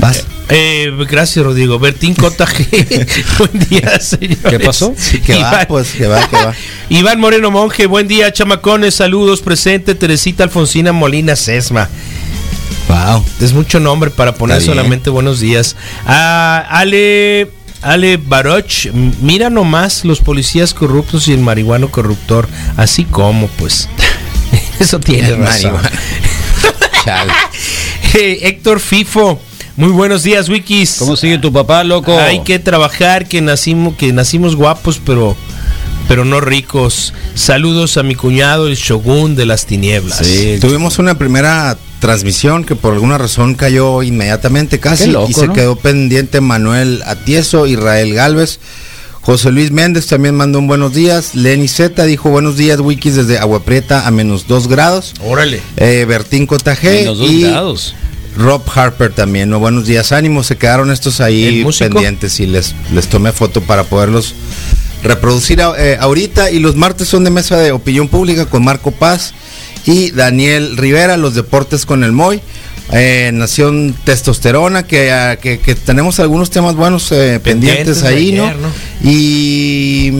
Vas. Eh, gracias Rodrigo. Bertín Cota, buen día señores. ¿Qué pasó? Sí, que va, Iván- pues, que va, que va. Iván Moreno Monje, buen día chamacones, saludos presente Teresita Alfonsina Molina Sesma. Wow. Es mucho nombre para poner Está bien. solamente buenos días. Ah, Ale, Ale Baroch, mira nomás los policías corruptos y el marihuano corruptor. Así como, pues. Eso tiene El razón. marihuana. Chale. Eh, Héctor Fifo, muy buenos días, Wikis. ¿Cómo sigue tu papá, loco? Hay que trabajar, que nacimos, que nacimos guapos, pero, pero no ricos. Saludos a mi cuñado, el Shogun de las tinieblas. Sí. Tuvimos una primera transmisión que por alguna razón cayó inmediatamente casi Qué loco, y se ¿no? quedó pendiente Manuel Atieso, Israel Galvez. José Luis Méndez también mandó un buenos días. Lenny Z dijo buenos días, Wikis desde Agua Prieta a menos 2 grados. Órale. Eh, Bertín Cotaje Menos dos y grados. Rob Harper también. ¿no? Buenos días, ánimos. Se quedaron estos ¿El ahí pendientes y les, les tomé foto para poderlos reproducir a- eh, ahorita. Y los martes son de mesa de opinión pública con Marco Paz y Daniel Rivera, los deportes con el Moy. eh, Nación Testosterona, que, ah, que, que tenemos algunos temas buenos eh, pendientes, ahí, ayer, ¿no? ¿no? Y,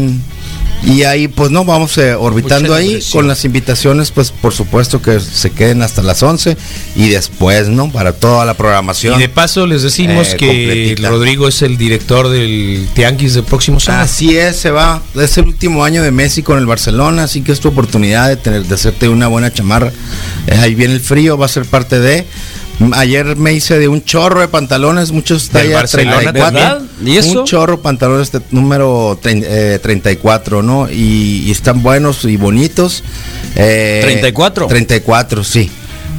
y ahí, pues no, vamos eh, orbitando ahí con las invitaciones, pues por supuesto que se queden hasta las 11 y después, ¿no? Para toda la programación. Y de paso les decimos Eh, que completita. Rodrigo es el director del Tianguis del próximo sábado. Así es, se va. Es el último año de Messi con el Barcelona, así que es tu oportunidad de tener, de hacerte una buena chamarra. Eh, ahí viene el frío, va a ser parte de. Ayer me hice de un chorro de pantalones, muchos Del talla Barcelona, 34. ¿verdad? ¿Y eso? Un chorro de pantalones de número trein- eh, 34, ¿no? Y, y están buenos y bonitos. Eh, 34. 34, sí.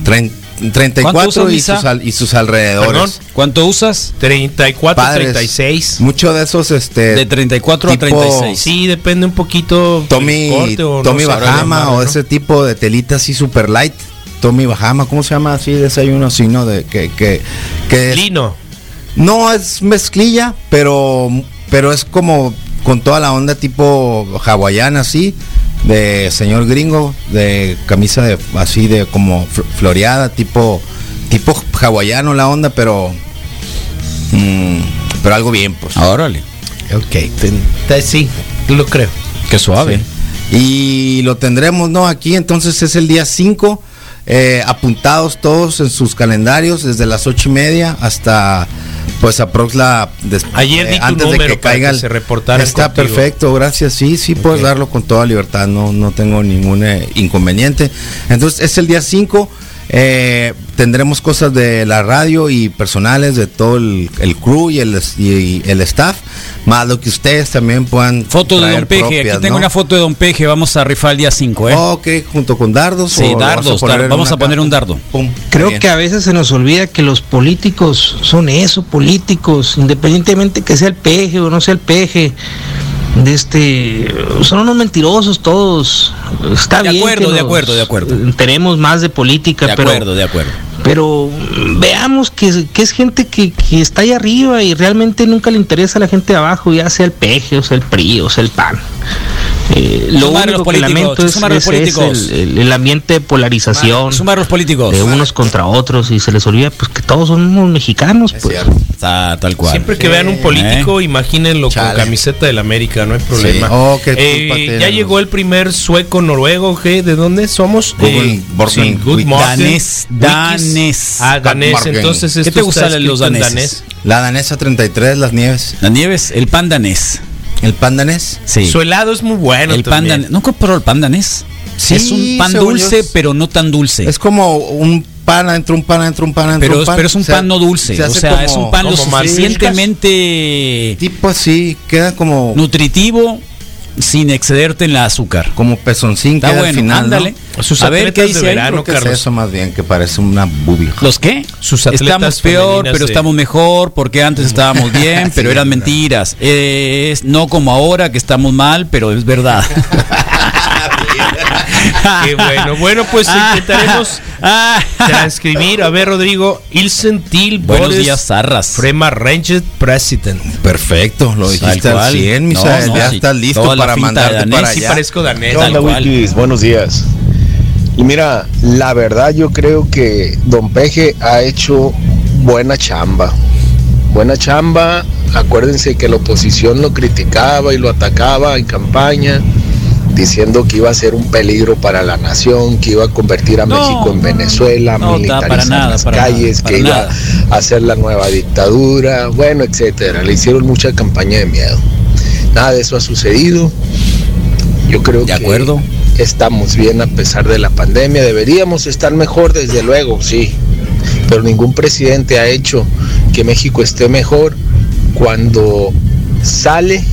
Trein- 34 ¿Cuánto usan, y sus, al- y sus alrededores. Perdón. ¿Cuánto usas? 34, Padres. 36. Mucho de esos, este. De 34 a tipo- 36. Sí, depende un poquito. Tommy, corte o no Tommy sabrá Bahama o ¿no? ese tipo de telita así super light. Tommy Bahama, ¿cómo se llama así? Desayuno así, ¿no? De que, que, que es- Lino. no es mezclilla, pero, pero es como con toda la onda tipo hawaiana así, de señor gringo, de camisa de así de como fl- floreada, tipo, tipo hawaiano la onda, pero mm, pero algo bien, pues. Órale. Ok, te- sí, lo creo. Qué suave. Y lo tendremos, ¿no? Aquí entonces es el día 5, eh, apuntados todos en sus calendarios desde las ocho y media hasta pues aprox la Ayer tu antes de que caiga que el- se reportaran Está contigo. perfecto, gracias. Sí, sí puedes darlo con toda libertad, no, no tengo ningún eh, inconveniente. Entonces es el día 5. Eh, tendremos cosas de la radio y personales de todo el, el crew y el, y el staff, más lo que ustedes también puedan. Foto de Don Peje. propias, Aquí tengo ¿no? una foto de Don Peje. Vamos a rifar el día 5, ¿eh? Ok, junto con dardos. sí, a dardos. poner dar- en vamos a poner un dardo. Pum, Creo bien. que a veces se nos olvida que los políticos son eso, políticos, independientemente que sea el peje o no sea el peje. De este, son unos mentirosos todos. Está De bien. acuerdo, que de acuerdo, de acuerdo. Tenemos más de política, De pero acuerdo, de acuerdo. pero veamos que, que es gente que, que está ahí arriba y realmente nunca le interesa a la gente de abajo, ya sea el peje, o sea el PRI, o sea el PAN. Eh, lo Sumar único los que lamento es, los es- el, el- el ambiente de polarización Sumar los políticos. de unos contra otros y se les olvida pues que todos somos mexicanos pues Está tal cual. Siempre que vean un político, imagínenlo con camiseta del América, no hay problema. Sí. Oh, qué Eh, ya llegó el primer sueco noruego, ¿qué? ¿De dónde somos? Google, Eh, Borgen, sí, Good Danés, danés. Ah, danés. Entonces, ¿Qué te gustan los daneses? danés. La danesa 33, las nieves. Las nieves, el pan danés. ¿El pan danés? Sí. Su helado es muy bueno. el pan también. danés. ¿Nunca probó el pan danés? Sí, es un pan yo dulce, pero no tan dulce. Es como un pan adentro, un pan adentro, un pan adentro. pero, un es- pan. pero es un O sea, pan no dulce. se O sea, es un pan lo suficientemente Tipo así, queda como, nutritivo sin excederte en la azúcar. como pezoncín Está queda bueno, al final, ¿no? ándale. Sus A ver qué dice de ahí. verano, que es Carlos. eso más bien, que parece una boobie. ¿Los qué? Sus atletas estamos peor, pero de- estamos mejor, porque antes estábamos bien, pero Sí, eran verdad. mentiras. Eh, es no como ahora que estamos mal, pero es verdad. Qué bueno. Bueno, pues Ah. intentaremos transcribir. A ver, Rodrigo. Ilsen Til Buenos Boris días, Zarras. Frema Ranged President. Perfecto, lo dijiste al cual. 100, No, Misael. no, ya sí. estás listo Toda para mandarte danés, para Sí allá. parezco danés. Tal cual. Buenos días. Y mira, la verdad yo creo que Don Peje ha hecho buena chamba. Buena chamba. Acuérdense que la oposición lo criticaba y lo atacaba en campaña, diciendo que iba a ser un peligro para la nación, que iba a convertir a No, México en Venezuela, no, militarizar para nada, las para calles, nada, que iba a hacer la nueva dictadura, bueno, etcétera. Le hicieron mucha campaña de miedo. Nada de eso ha sucedido. Yo creo De que estamos bien a pesar de la pandemia. Deberíamos estar mejor, desde luego, sí. Pero ningún presidente ha hecho que México esté mejor cuando sale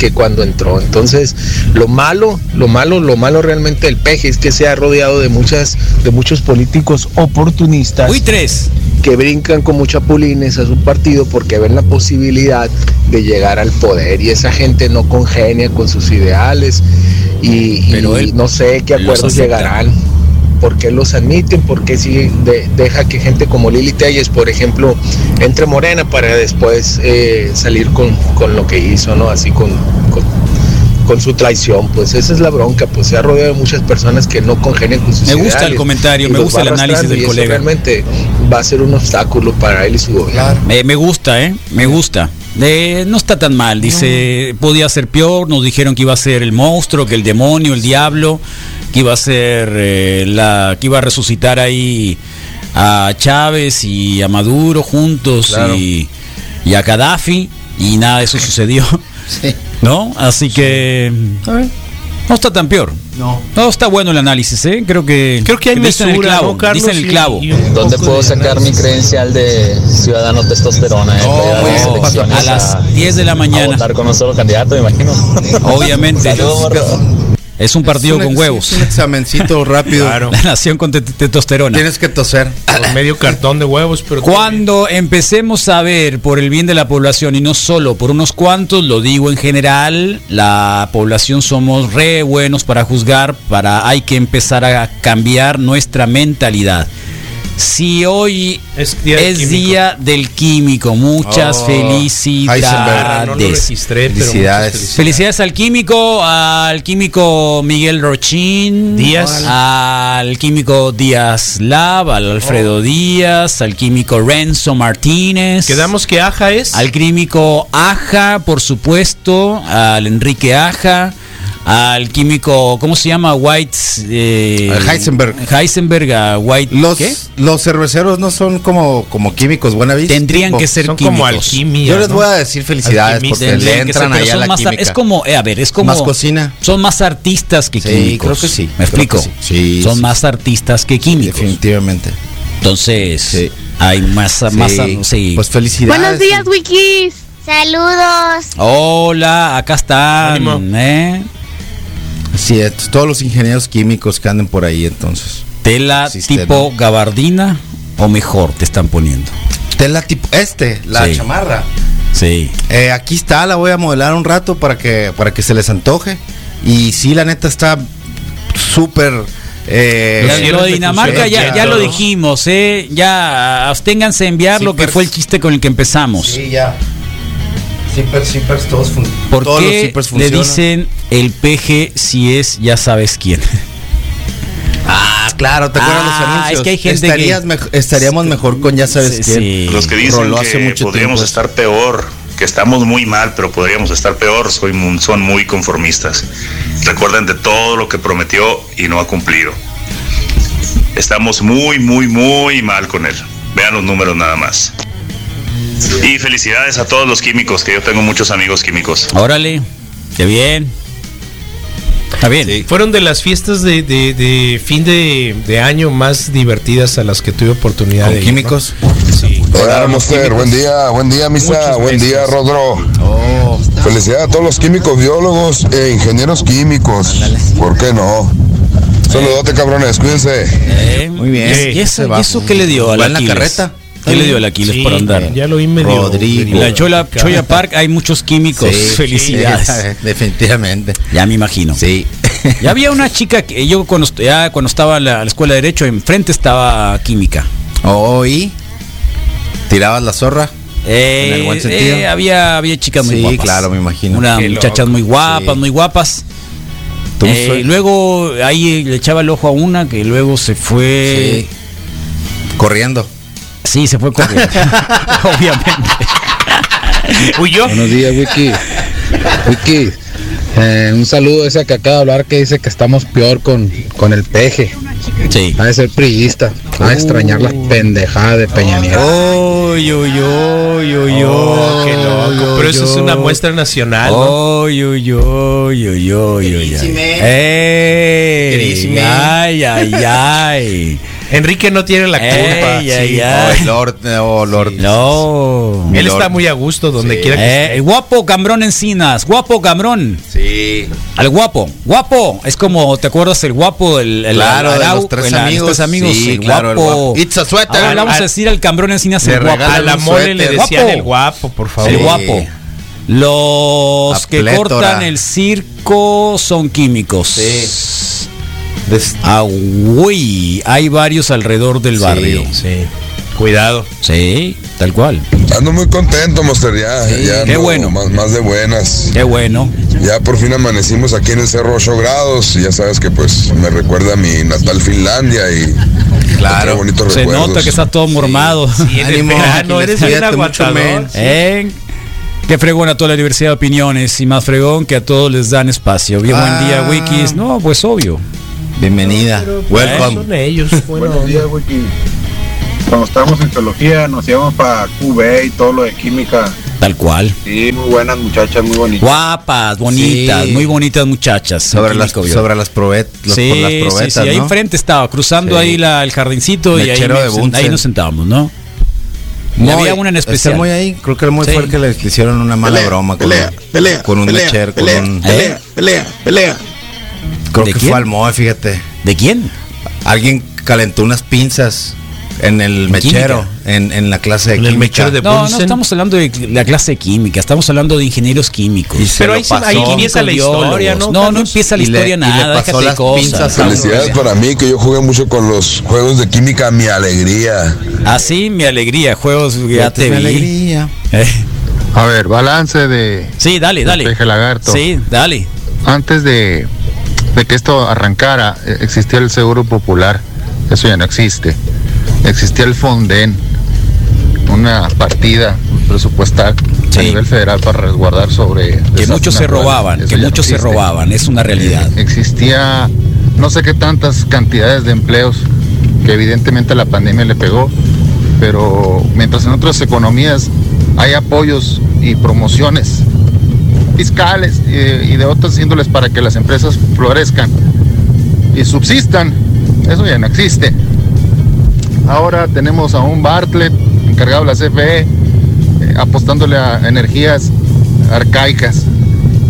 que cuando entró. Entonces, lo malo, lo malo, lo malo realmente del peje es que se ha rodeado de muchas, de muchos políticos oportunistas Uy, tres. que brincan con mucha pulines a su partido porque ven la posibilidad de llegar al poder y esa gente no congenia con sus ideales y, no sé qué acuerdos llegarán. ¿Por qué los admiten? ¿Por qué sí de- deja que gente como Lili Telles, por ejemplo, entre Morena para después eh, salir con, con lo que hizo, ¿no? Así con, con, con su traición. Pues esa es la bronca, pues se ha rodeado de muchas personas que no congenian con sus Me gusta el comentario, me gusta el análisis del y eso colega. realmente va a ser un obstáculo para él y su gobierno. Me, me gusta, ¿eh? Me gusta. Eh, no está tan mal. Dice, podía ser peor. Nos dijeron que iba a ser el monstruo, que el demonio, el diablo, que iba a ser eh, la, que iba a resucitar ahí a Chávez y a Maduro juntos Claro. y, y a Gaddafi y nada de eso sucedió, Sí. ¿no? Así que no está tan peor. No. No está bueno el análisis, ¿eh? Creo que Creo que hay dicen el clavo, ¿no, dicen el clavo. y ¿Dónde puedo sacar mi credencial de ciudadano testosterona? eh, ir a las bien. elecciones a las 10 de la A mañana. votar con un solo candidato, me imagino. Obviamente. Es un partido Es un con huevos. es un examencito rápido. Claro. La nación con te- testosterona. Tienes que toser. Con medio cartón de huevos, pero Cuando empecemos a ver por el bien de la población y no solo por unos cuantos, lo digo en general, la población somos re buenos para juzgar, para hay que empezar a cambiar nuestra mentalidad. Si hoy Es es día día, del químico. del químico, muchas Oh, felicidades. No registré, Felicidades. Felicidades al químico, al químico Miguel Rochín, Díaz. al químico Díaz Lab, al Alfredo Díaz, al químico Renzo Martínez. Quedamos que Aja es. Al químico Aja, por supuesto, al Enrique Aja, al químico, ¿cómo se llama? White. eh, Heisenberg. Heisenberg, a White. Los, ¿qué? los cerveceros no son como, como químicos, buena vista. Tendrían que ser Son químicos. como alquimia. Yo les ¿no? voy a decir felicidades porque le entran allá la más, química. es como, eh, a ver, es como Más cocina. Son más artistas que Sí, químicos. creo que sí, ¿Me explico? que sí. Sí, son sí. más artistas que químicos. Definitivamente. Entonces, Sí. hay más, más Sí. Pues felicidades. Buenos días, Wikis. Saludos. Hola, acá están, Ánimo. ¿eh? Sí, es, todos los ingenieros químicos que anden por ahí entonces. Tela Sistema. tipo gabardina o mejor te están poniendo. Tela tipo este, la Sí. chamarra. Sí. Eh, aquí está, la voy a modelar un rato para que para que se les antoje. Y sí, la neta está súper. eh, lo de Dinamarca ya, ya, lo dijimos, ¿eh? Ya absténganse de enviar Sí, lo que fue el chiste con el que empezamos. Sí, ya. Zippers, zippers, todos ¿Por todos los qué zippers le dicen el peje si es ya sabes quién? Ah, claro, ¿te acuerdas los Ah, anuncios? es que hay gente Estarías que- estaríamos mejor con ya sabes Sí, quién. sí. Los que dicen Roló que hace mucho podríamos tiempo. estar peor, que estamos muy mal, pero podríamos estar peor, soy mu- son muy conformistas. Recuerden de todo lo que prometió y no ha cumplido. Estamos muy, muy, muy mal con él. Vean los números nada más. Y felicidades a todos los químicos, que yo tengo muchos amigos químicos. Órale, qué bien. Está bien. Fueron de las fiestas de, de- de fin de, de año más divertidas a las que tuve oportunidad ¿Con de ir, químicos? ¿no? Sí. Hola, Monster, buen día, buen día, Misa, Muchos buen día, Rodro. Oh, Felicidades a todos los químicos, biólogos e ingenieros químicos. ¿Por qué no? Saludote, cabrones, cuídense. Eh, Muy bien. ¿Y eso, y qué le dio al ¿Va en la carreta? ¿Qué le dio al Aquiles Sí, por andar? Ya lo vi medio. Rodrigo. En la Chola, Choya Park hay muchos químicos. Sí, Felicidades. sí, definitivamente. Ya me imagino. Sí. Ya había una chica que yo cuando, ya cuando estaba en la, la escuela de Derecho, enfrente estaba química. Oh, ¿y? ¿Tirabas la zorra? Eh, ¿En el buen sentido? eh, había, había chicas muy Sí, guapas. claro, me imagino. Unas Qué muchachas loco. muy guapas, Sí. muy guapas. Eh, y luego ahí le echaba el ojo a una que luego se fue. Corriendo. Sí, se fue corriendo. Obviamente. Huyó. Buenos días, Wiki. Wiki, eh, un saludo a ese que acaba de hablar que dice que estamos peor con, con el peje. Sí. Ha de ser priista. Ha de extrañar la pendejada de Peña Nieto. Uy, uy, uy, uy, Oh, qué loco. uy, Pero eso es uy. una muestra nacional. ¿no? Uy, uy, uy, uy, uy, uy, uy. ¡Ey! ¡Ay, ay, ay! Enrique no tiene la culpa. Ey, sí. ay. Oh, Lord, oh, Lord. No. Él Lord. está muy a gusto donde Sí. quiera que Eh, guapo Cambrón Encinas, guapo Cambrón. Sí. Al guapo, guapo, es como, ¿te acuerdas el guapo? El, el Claro, de Arau- los tres amigos. tres amigos, Sí, el claro, el guapo. guapo. It's a sweater. Ahora vamos a decir al Cambrón Encinas Le el guapo. A la mole le decían Guapo. el guapo, por favor. El guapo. Los que plétora. cortan el circo son químicos. Sí. Des- Ah, uy, hay varios alrededor del Sí. barrio. Sí. Cuidado. Sí, tal cual. Ando muy contento, Monster, ya. Sí, ya qué bueno. Más, más de buenas. Qué bueno. Ya por fin amanecimos aquí en el Cerro 8 grados. Y ya sabes que pues me recuerda a mi natal Finlandia y Claro. bonitos Se recuerdos. nota que está todo mormado. Sí, Ánimo, verano Aquiles, eres bien aguantador. ¿Eh? Qué fregón a toda la diversidad de opiniones y más fregón que a todos les dan espacio. Bien buen día, Ah. Wikis. No, pues obvio. Bienvenida. Welcome. Son ellos. Bueno, Buenos días, Wiki. Cuando estábamos en teología nos íbamos para QB y todo lo de química. Tal cual. Sí, muy buenas muchachas, muy bonitas. Guapas, bonitas, Sí. muy bonitas muchachas. Sobre las, Químico, sobre las, probet, los- sí, por las sí, probetas, sí, ahí ¿no? enfrente estaba, cruzando Sí. ahí la- el jardincito y ahí, me- ahí nos sentábamos, ¿no? Había una en ¿está especial. muy ahí? Creo que el muy Sí. fue el que le hicieron una mala Pelea, broma con, pelea, pelea, con un pelea, lechero, con pelea, un- pelea, ¿Eh? pelea, pelea. Creo ¿De que quién? fue al Moe, fíjate. ¿De quién? Alguien calentó unas pinzas en el mechero, en, en la clase de En el química. mechero de No, no estamos hablando de la clase de química, estamos hablando de ingenieros químicos. Pero ahí, se- ahí pasó. empieza la historia, ¿no? No, empieza la Y le- historia y le nada, pasó déjate las cosas. pinzas a- Felicidades para mí, que yo jugué mucho con los juegos de química, mi alegría. Así mi alegría, juegos, ya te mi vi. alegría. Eh, A ver, balance de Sí, dale, dale. Peje Lagarto. Sí, dale. Antes de, de que esto arrancara, eh, existía el Seguro Popular. Eso ya no existe. Existía el Fonden, una partida presupuestal Sí. a nivel federal para resguardar sobre... Que muchos se robaban, que no muchos se robaban, es una realidad. Eh, existía no sé qué tantas cantidades de empleos que evidentemente la pandemia le pegó, pero mientras en otras economías hay apoyos y promociones fiscales y, y de otras índoles para que las empresas florezcan y subsistan, eso ya no existe. Ahora tenemos a un Bartlett encargado de la CFE eh, apostándole a energías arcaicas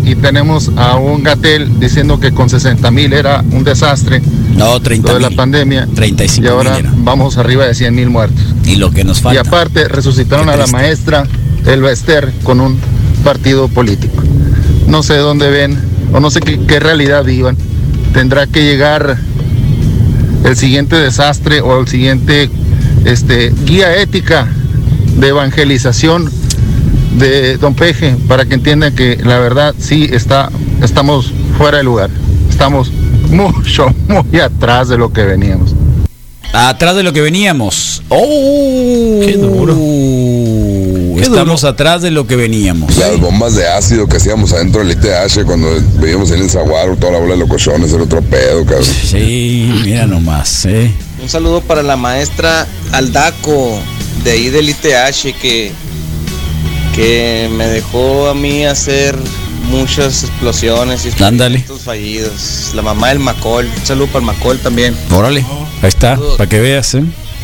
y tenemos a un Gatel diciendo que con 60 mil era un desastre No, 30 lo de la pandemia 35 y ahora era. vamos arriba de 100 mil muertos. Y lo que nos Y falta. aparte resucitaron a la maestra Elba Ester con un partido político. No sé dónde ven o no sé qué, qué realidad vivan. Tendrá que llegar el siguiente desastre o el siguiente este, guía ética de evangelización de Don Peje para que entiendan que la verdad sí está, estamos fuera de lugar. Estamos mucho, muy atrás de lo que veníamos. Atrás de lo que veníamos. ¡Oh! ¡Qué duro! Estamos atrás de lo que veníamos. Las bombas de ácido que hacíamos adentro del ITH cuando veíamos en el zaguaro, toda la bola de locochones, era otro pedo, cabrón. Sí, mira nomás, ¿eh? Un saludo para la maestra Aldaco de ahí del ITH que, que me dejó a mí hacer muchas explosiones y Ándale. fallidos. La mamá del Macol, un saludo para el Macol también. Órale, ahí está, para que veas, ¿eh?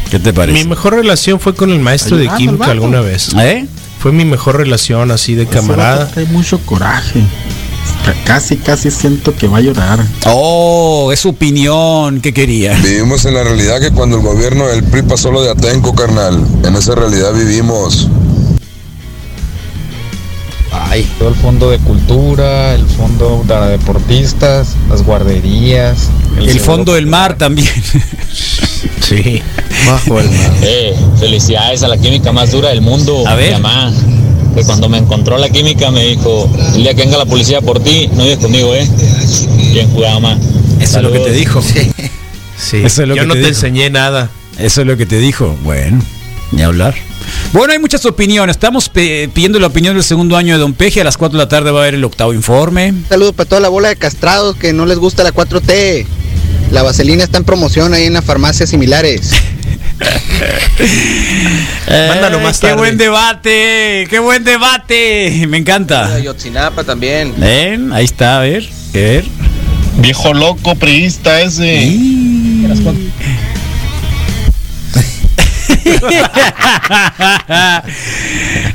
¿Qué te parece? Mi mejor relación fue con el maestro de química alguna vez. ¿Eh? Fue mi mejor relación así de camarada. Hay mucho coraje. Casi, casi siento que va a llorar. Oh, es su opinión, ¿qué quería? Vivimos en la realidad que cuando el gobierno del PRI pasó lo de Atenco, carnal, en esa realidad vivimos. Ay, todo el fondo de cultura, el fondo para deportistas, las guarderías. El fondo del mar también. sí, bajo el mar. Eh, felicidades a la química más dura del mundo. A ver. Mi mamá, que cuando me encontró la química me dijo, el día que venga la policía por ti, no vives conmigo, ¿eh? Bien jugado, mamá. Eso es lo que te dijo. Sí, Eso es lo yo que no te te enseñé nada. Eso es lo que te dijo. Bueno, ni hablar. Bueno, hay muchas opiniones. Estamos pidiendo la opinión del segundo año de Don Peje. A las 4 de la tarde va a haber el octavo informe. Saludos para toda la bola de castrados que no les gusta la 4T. La vaselina está en promoción ahí en las farmacias similares. Mándalo más Eh, ¡Qué tarde. buen debate! ¡Qué buen debate! Me encanta. Yotzinapa también. ¿Ven? Ahí está, a ver. ¿Qué ver? Viejo loco, priista ese.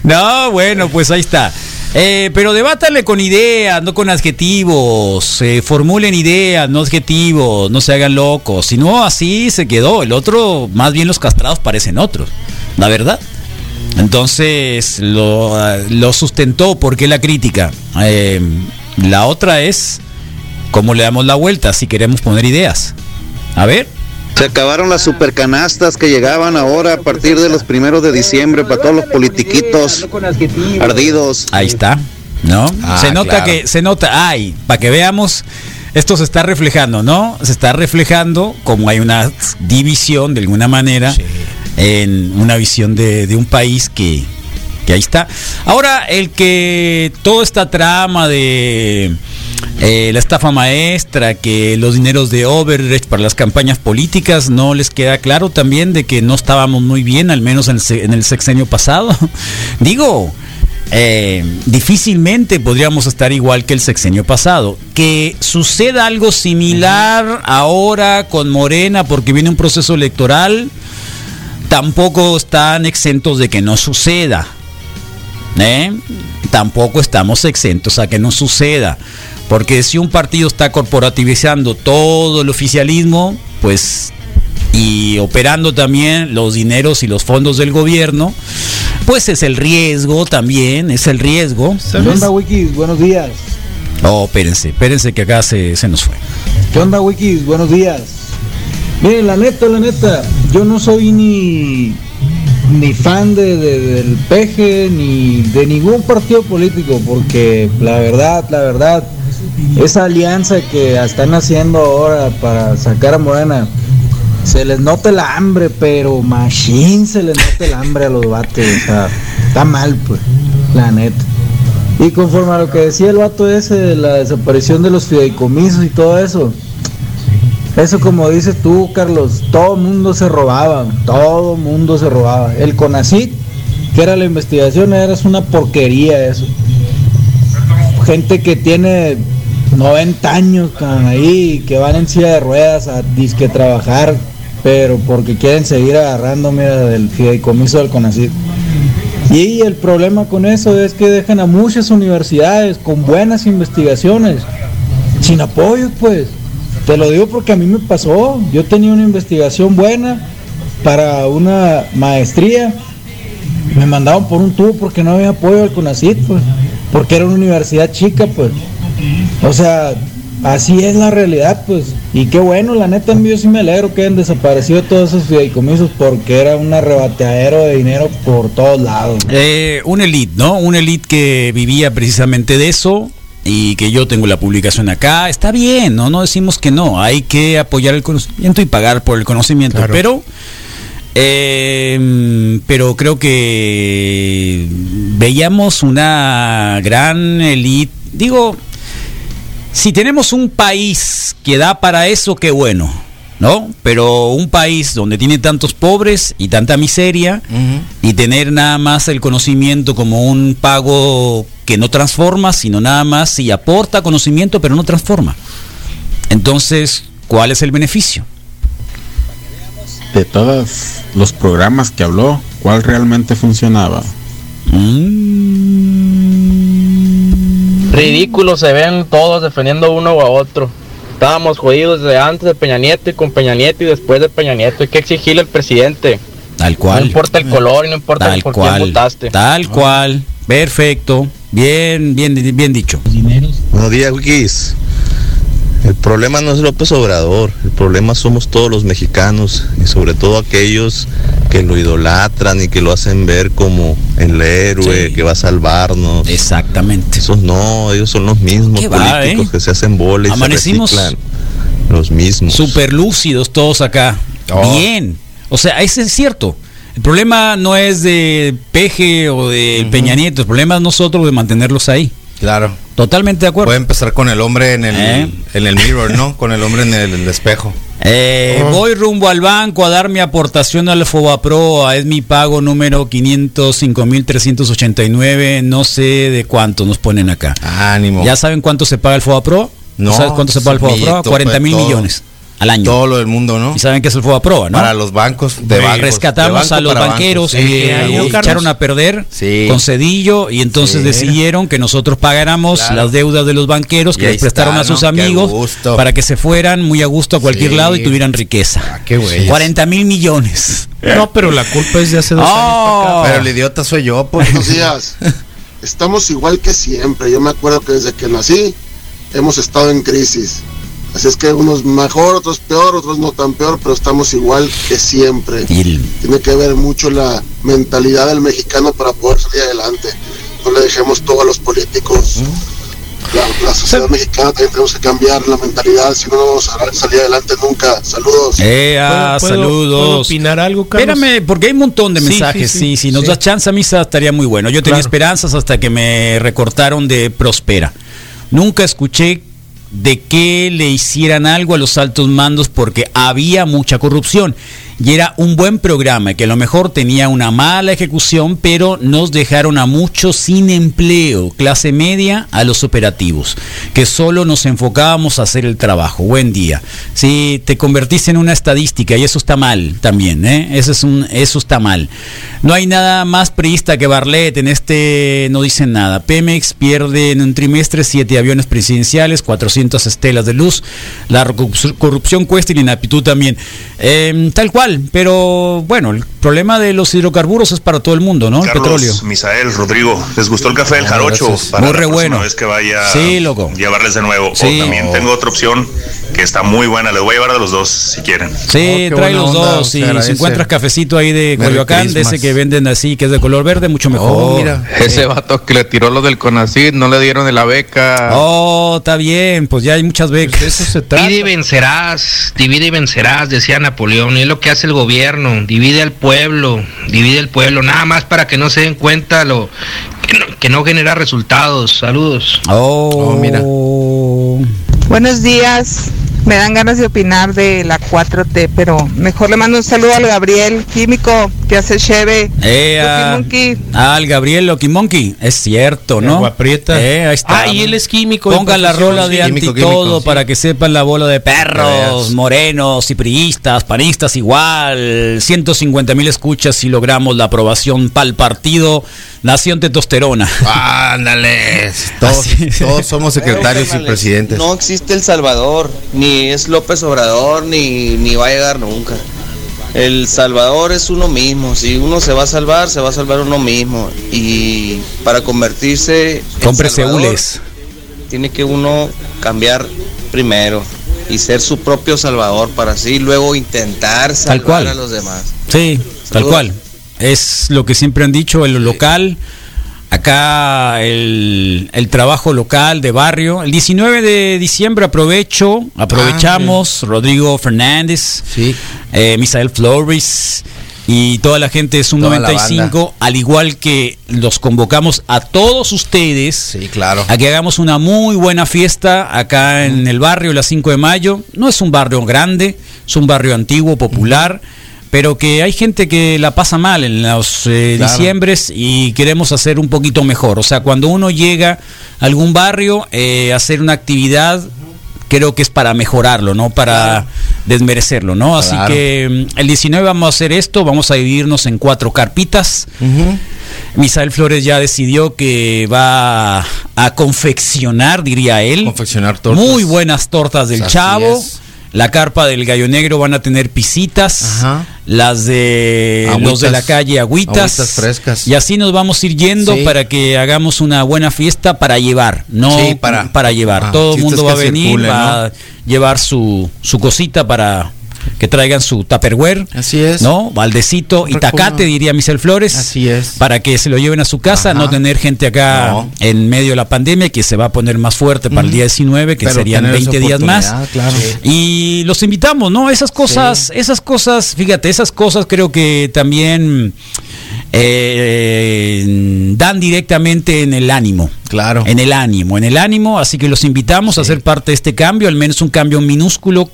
No, bueno, pues ahí está. Eh, pero debátale con ideas, no con adjetivos. Eh, formulen ideas, no adjetivos. No se hagan locos. Si no, así se quedó. El otro, más bien los castrados parecen otros. La verdad. Entonces lo, lo sustentó. porque la crítica? Eh, la otra es cómo le damos la vuelta si queremos poner ideas. A ver. Se acabaron las supercanastas que llegaban ahora a partir de los primeros de diciembre para todos los politiquitos ardidos. Ahí está, ¿no? Ah, se nota claro. que, se nota, ay, para que veamos, esto se está reflejando, ¿no? Se está reflejando como hay una división de alguna manera en una visión de, de un país que, que ahí está. Ahora, el que toda esta trama de eh, la estafa maestra, que los dineros de Overreach para las campañas políticas, no les queda claro también de que no estábamos muy bien, al menos en el, se- en el sexenio pasado. Digo, eh, difícilmente podríamos estar igual que el sexenio pasado. Que suceda algo similar ahora con Morena porque viene un proceso electoral, tampoco están exentos de que no suceda. ¿eh? Tampoco estamos exentos a que no suceda. Porque si un partido está corporativizando todo el oficialismo, pues y operando también los dineros y los fondos del gobierno, pues es el riesgo también, es el riesgo. ¿Qué onda, Wikis? Buenos días. Oh, espérense, espérense que acá se, se nos fue. ¿Qué onda, Wikis? Buenos días. Miren, la neta, la neta, yo no soy ni, ni fan de, de- del peje ni de ningún partido político, porque la verdad, la verdad, esa alianza que están haciendo ahora para sacar a Morena, se les nota el hambre, pero machine se les nota el hambre a los vatos, o sea, está mal, pues, la neta. Y conforme a lo que decía el vato ese de la desaparición de los fideicomisos y todo eso, eso como dices tú, Carlos, todo mundo se robaba, todo mundo se robaba. El CONACIT, que era la investigación, era una porquería eso. Gente que tiene 90 años ahí, que van en silla de ruedas a disque trabajar, pero porque quieren seguir agarrando, mira, del fideicomiso del CONACIT. Y el problema con eso es que dejan a muchas universidades con buenas investigaciones sin apoyo, pues. Te lo digo porque a mí me pasó. Yo tenía una investigación buena para una maestría. Me mandaban por un tubo porque no había apoyo al CONACIT, pues. Porque era una universidad chica, pues. O sea, así es la realidad, pues. Y qué bueno, la neta, yo sí me alegro que hayan desaparecido todos esos fideicomisos porque era un arrebateadero de dinero por todos lados. Eh, una elite, ¿no? Una elite que vivía precisamente de eso y que yo tengo la publicación acá. Está bien, ¿no? No decimos que no. Hay que apoyar el conocimiento y pagar por el conocimiento. Claro. Pero, eh, pero creo que veíamos una gran elite. Digo, si tenemos un país que da para eso, qué bueno, ¿no? Pero un país donde tiene tantos pobres y tanta miseria y tener nada más el conocimiento como un pago que no transforma, sino nada más si aporta conocimiento pero no transforma. Entonces, ¿cuál es el beneficio? De todos los programas que habló, ¿cuál realmente funcionaba? Ridículos se ven todos defendiendo uno a otro. Estábamos jodidos desde antes de Peña Nieto y con Peña Nieto y después de Peña Nieto. Hay que exigirle al presidente. Tal cual. No importa el color y no importa Tal por quién cual. votaste. Tal cual. Perfecto. Bien, bien, bien dicho. Buenos días, Wikis. El problema no es López Obrador, el problema somos todos los mexicanos y sobre todo aquellos que lo idolatran y que lo hacen ver como el héroe que va a salvarnos. Exactamente. Esos no, ellos son los mismos ¿Qué va, políticos eh? que se hacen bolas y Amanecimos se. Los mismos. Super lúcidos todos acá. Oh. Bien. O sea, ese es cierto. El problema no es de Peje o de Peña Nieto, el problema es nosotros de mantenerlos ahí. Claro. Totalmente de acuerdo. Puede empezar con el hombre en el, ¿Eh? en el mirror, ¿no? Con el hombre en el, el espejo. Eh, Oh. Voy rumbo al banco a dar mi aportación al Fobapro. Es mi pago número 505.389. No sé de cuánto nos ponen acá. Ánimo. ¿Ya saben cuánto se paga el Fobapro? No, ¿Sabes cuánto se paga el Fobapro? mito, 40 mil pues, todo. millones al año. Todo lo del mundo, ¿no? ¿Y saben qué es el Fobapro, no? Para los bancos de Sí. bancos, Rescatamos de banco a los banqueros. Sí, que ahí, echaron a perder Sí. con Cedillo y entonces Sí. decidieron que nosotros pagáramos Claro. las deudas de los banqueros que les prestaron está, a sus ¿no? Qué amigos gusto. para que se fueran muy a gusto a cualquier Sí. lado y tuvieran riqueza. qué güeyes. 40 mil millones. No, pero la culpa es de hace dos Oh. años. para acá. Pero el idiota soy yo, pues. Buenos días. Estamos igual que siempre. Yo me acuerdo que desde que nací hemos estado en crisis. Así es que unos mejor, otros peor, otros no tan peor, pero estamos igual que siempre. Tiene que ver mucho la mentalidad del mexicano para poder salir adelante. No le dejemos todo a los políticos. La, la sociedad mexicana también tenemos que cambiar la mentalidad, si no, no vamos a salir adelante nunca. Saludos. Eh, ah, ¿Puedo- puedo- saludos. puedo opinar algo, Carlos? Espérame, porque hay un montón de Sí, mensajes. sí, Sí, sí, si nos sí. das chance a mí esa estaría muy bueno. Yo tenía Claro. esperanzas hasta que me recortaron de Prospera. Nunca escuché de que le hicieran algo a los altos mandos porque había mucha corrupción. Y era un buen programa que a lo mejor tenía una mala ejecución, pero nos dejaron a muchos sin empleo, clase media a los operativos, que solo nos enfocábamos a hacer el trabajo. Buen día. Si te convertiste en una estadística y eso está mal también, ¿eh? Eso, es un, eso está mal. No hay nada más priista que Barlet, en este no dicen nada. Pemex pierde en un trimestre siete aviones presidenciales, 400 estelas de luz. La corrup- corrupción cuesta y la inaptitud también. Eh, tal cual, pero bueno, el problema de los hidrocarburos es para todo el mundo, ¿no? El petróleo. Misael, Rodrigo, ¿les gustó el café del jarocho? Para Muy la re bueno. vez que vaya Sí, loco. llevarles de nuevo. Sí. O también tengo otra opción que está muy buena. Les voy a llevar de los dos si quieren. Sí, trae los dos. Y si encuentras cafecito ahí de Coyoacán, de ese que venden así, que es de color verde, mucho mejor. Ese vato que le tiró lo del CONACYT, no le dieron de la beca. Oh, está bien, pues ya hay muchas becas. Divide y vencerás, divide y vencerás, decía Napoleón. Y es lo que hace el gobierno, divide al pueblo, divide al pueblo, nada más para que no se den cuenta lo que no, que no genera resultados. Saludos. Oh, mira. Buenos días. Me dan ganas de opinar de la 4T, pero mejor le mando un saludo al Gabriel, químico, que hace cheve. Eh, ah, el Gabriel Loki Monkey, es cierto, ¿no? Agua prieta. Eh, ahí está. Ah, y él es químico de Pongan la rola de sí. anti Químico, todo químico, sí. para que sepan la bola de perros, veas. morenos y priistas, panistas igual. 150 mil escuchas si logramos la aprobación para el partido Nación Testosterona. Ándale. Todos, todos somos secretarios y presidentes. No existe El Salvador, ni es López Obrador, ni, ni va a llegar nunca. El Salvador es uno mismo. Si uno se va a salvar, se va a salvar uno mismo. Y para convertirse Salvador, Seules. tiene que uno cambiar primero y ser su propio salvador para así luego intentar salvar cual. a los demás. Sí, tal cual. Es lo que siempre han dicho, el local. Acá el, el trabajo local de barrio. El 19 de diciembre aprovecho, aprovechamos Rodrigo Fernández, eh, Misael Flores y toda la gente de Sum Toda la 95, al igual que los convocamos a todos ustedes claro. a que hagamos una muy buena fiesta acá en el barrio, la 5 de mayo. No es un barrio grande, es un barrio antiguo, popular, pero que hay gente que la pasa mal en los eh, Claro. diciembres y queremos hacer un poquito mejor. O sea, cuando uno llega a algún barrio, eh, hacer una actividad creo que es para mejorarlo, no para desmerecerlo, ¿no? Así Claro. que mm, el 19 vamos a hacer esto, vamos a dividirnos en cuatro carpitas. Misael Flores ya decidió que va a confeccionar, diría él, Confeccionar tortas. muy buenas tortas del Así Chavo. es. La carpa del Gallo Negro van a tener pisitas, las de los de la calle agüitas, Agüitas frescas. y así nos vamos a ir yendo Sí. para que hagamos una buena fiesta para llevar, no Sí, para- para llevar. Ah, Todo el mundo va a venir, va a llevar su, su cosita para que traigan su tupperware, Así es. ¿no? Baldecito y tacate, diría Michel Flores. Así es. Para que se lo lleven a su casa, Ajá. no tener gente acá No. en medio de la pandemia que se va a poner más fuerte para el día 19, que Pero serían tener esa 20 días más. claro. Y los invitamos, ¿no? Esas cosas, esas cosas, fíjate, esas cosas creo que también eh, dan directamente en el ánimo. Claro. En el ánimo, en el ánimo. Así que los invitamos a ser parte de este cambio, al menos un cambio minúsculo,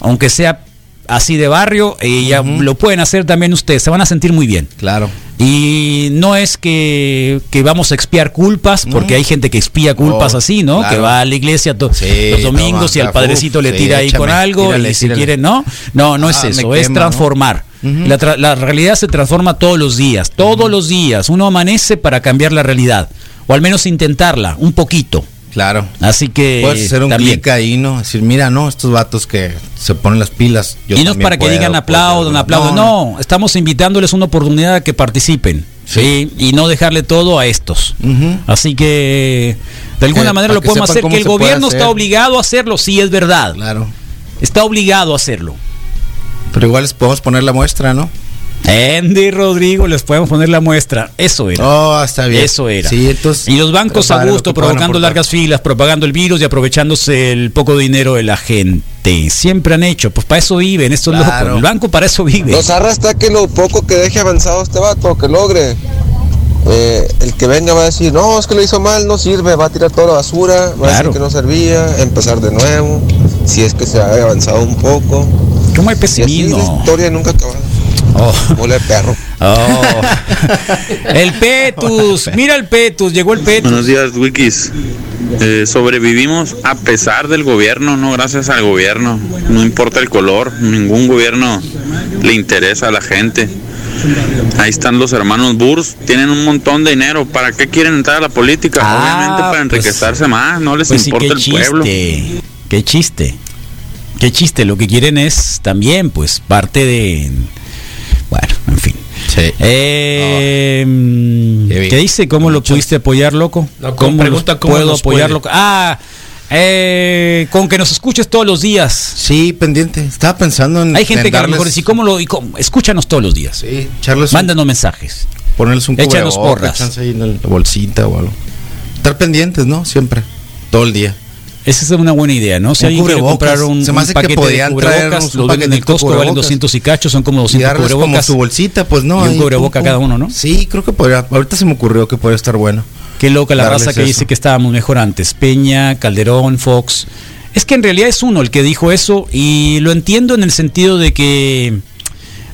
aunque sea así de barrio, eh, ya lo pueden hacer también ustedes, se van a sentir muy bien. Claro. Y no es que, que vamos a expiar culpas, porque hay gente que expía culpas Oh, así, ¿no? claro. Que va a la iglesia to- los domingos toma, y al uf, padrecito le sí, tira ahí con algo tírale, y si tírale. quiere, no, no, no es Ah, eso, es quema, transformar. ¿no? la, tra- la realidad se transforma todos los días, todos los días. Uno amanece para cambiar la realidad, o al menos intentarla, un poquito. Claro. Así que Puedes hacer un también. clic ahí, ¿no? Decir, mira, no, estos vatos que se ponen las pilas. yo y no es para que puedo, digan puedo aplaudan, hacerlo. aplaudan. No, estamos invitándoles una oportunidad a que participen. Sí. Y no dejarle todo a estos. Así que de alguna Que- manera lo podemos hacer. Que el gobierno está obligado a hacerlo, sí es verdad. Claro. Está obligado a hacerlo. Pero igual les podemos poner la muestra, ¿no? Andy Rodrigo, les podemos poner la muestra. Eso era. Oh, está bien. Eso era. Sí, entonces. y los bancos a gusto, provocando largas filas, propagando el virus y aprovechándose el poco dinero de la gente. Siempre han hecho, pues para eso viven, estos Claro. locos. El banco para eso vive. Los arrastra que lo poco que deje avanzado este vato, que logre. Eh, el que venga va a decir, no, es que lo hizo mal, no sirve, va a tirar toda la basura, va a Claro. decir que no servía, empezar de nuevo, si es que se ha avanzado un poco. ¿Cómo hay Y así pesimismo? la historia nunca acaba. Oh. Mole de perro. Oh. el Petus, mira el Petus, llegó el Petus. Buenos días, Wikis. Eh, sobrevivimos a pesar del gobierno, no gracias al gobierno. No importa el color, ningún gobierno le interesa a la gente. Ahí están los hermanos Burs, tienen un montón de dinero. ¿Para qué quieren entrar a la política? Obviamente para enriquecerse más, no les Ah, Pues sí, importa qué el chiste, pueblo. Qué chiste. Qué chiste. Lo que quieren es también, pues, parte de. Eh, mm, ¿Qué dice? ¿Cómo lo pudiste apoyar, loco? No, ¿Cómo pregunta los cómo puedo apoyar, puede. loco? Ah, eh, con que nos escuches todos los días. Sí, pendiente. Estaba pensando en. Hay gente en que a lo mejor dice, ¿cómo lo.? y cómo? Escúchanos todos los días. Sí, echarles un- Mándanos mensajes. Ponerles un Échanos porras. ahí en la bolsita o algo. Estar pendientes, ¿no? Siempre. Todo el día. Esa es una buena idea, ¿no? Si Un alguien quiere comprar un, Se me un hace que paquete de podían traer cubrebocas, un los venden en el de Costco, valen cubrebocas. 200 y cacho, son como Y 200 darles como cubrebocas. su bolsita, pues no. Y un cubreboca pum, cada uno, ¿no? Sí, creo que podría. Ahorita se me ocurrió que podría estar bueno. Qué loca la raza que eso. dice que estábamos mejor antes. Peña, Calderón, Fox. Es que en realidad es uno el que dijo eso y lo entiendo en el sentido de que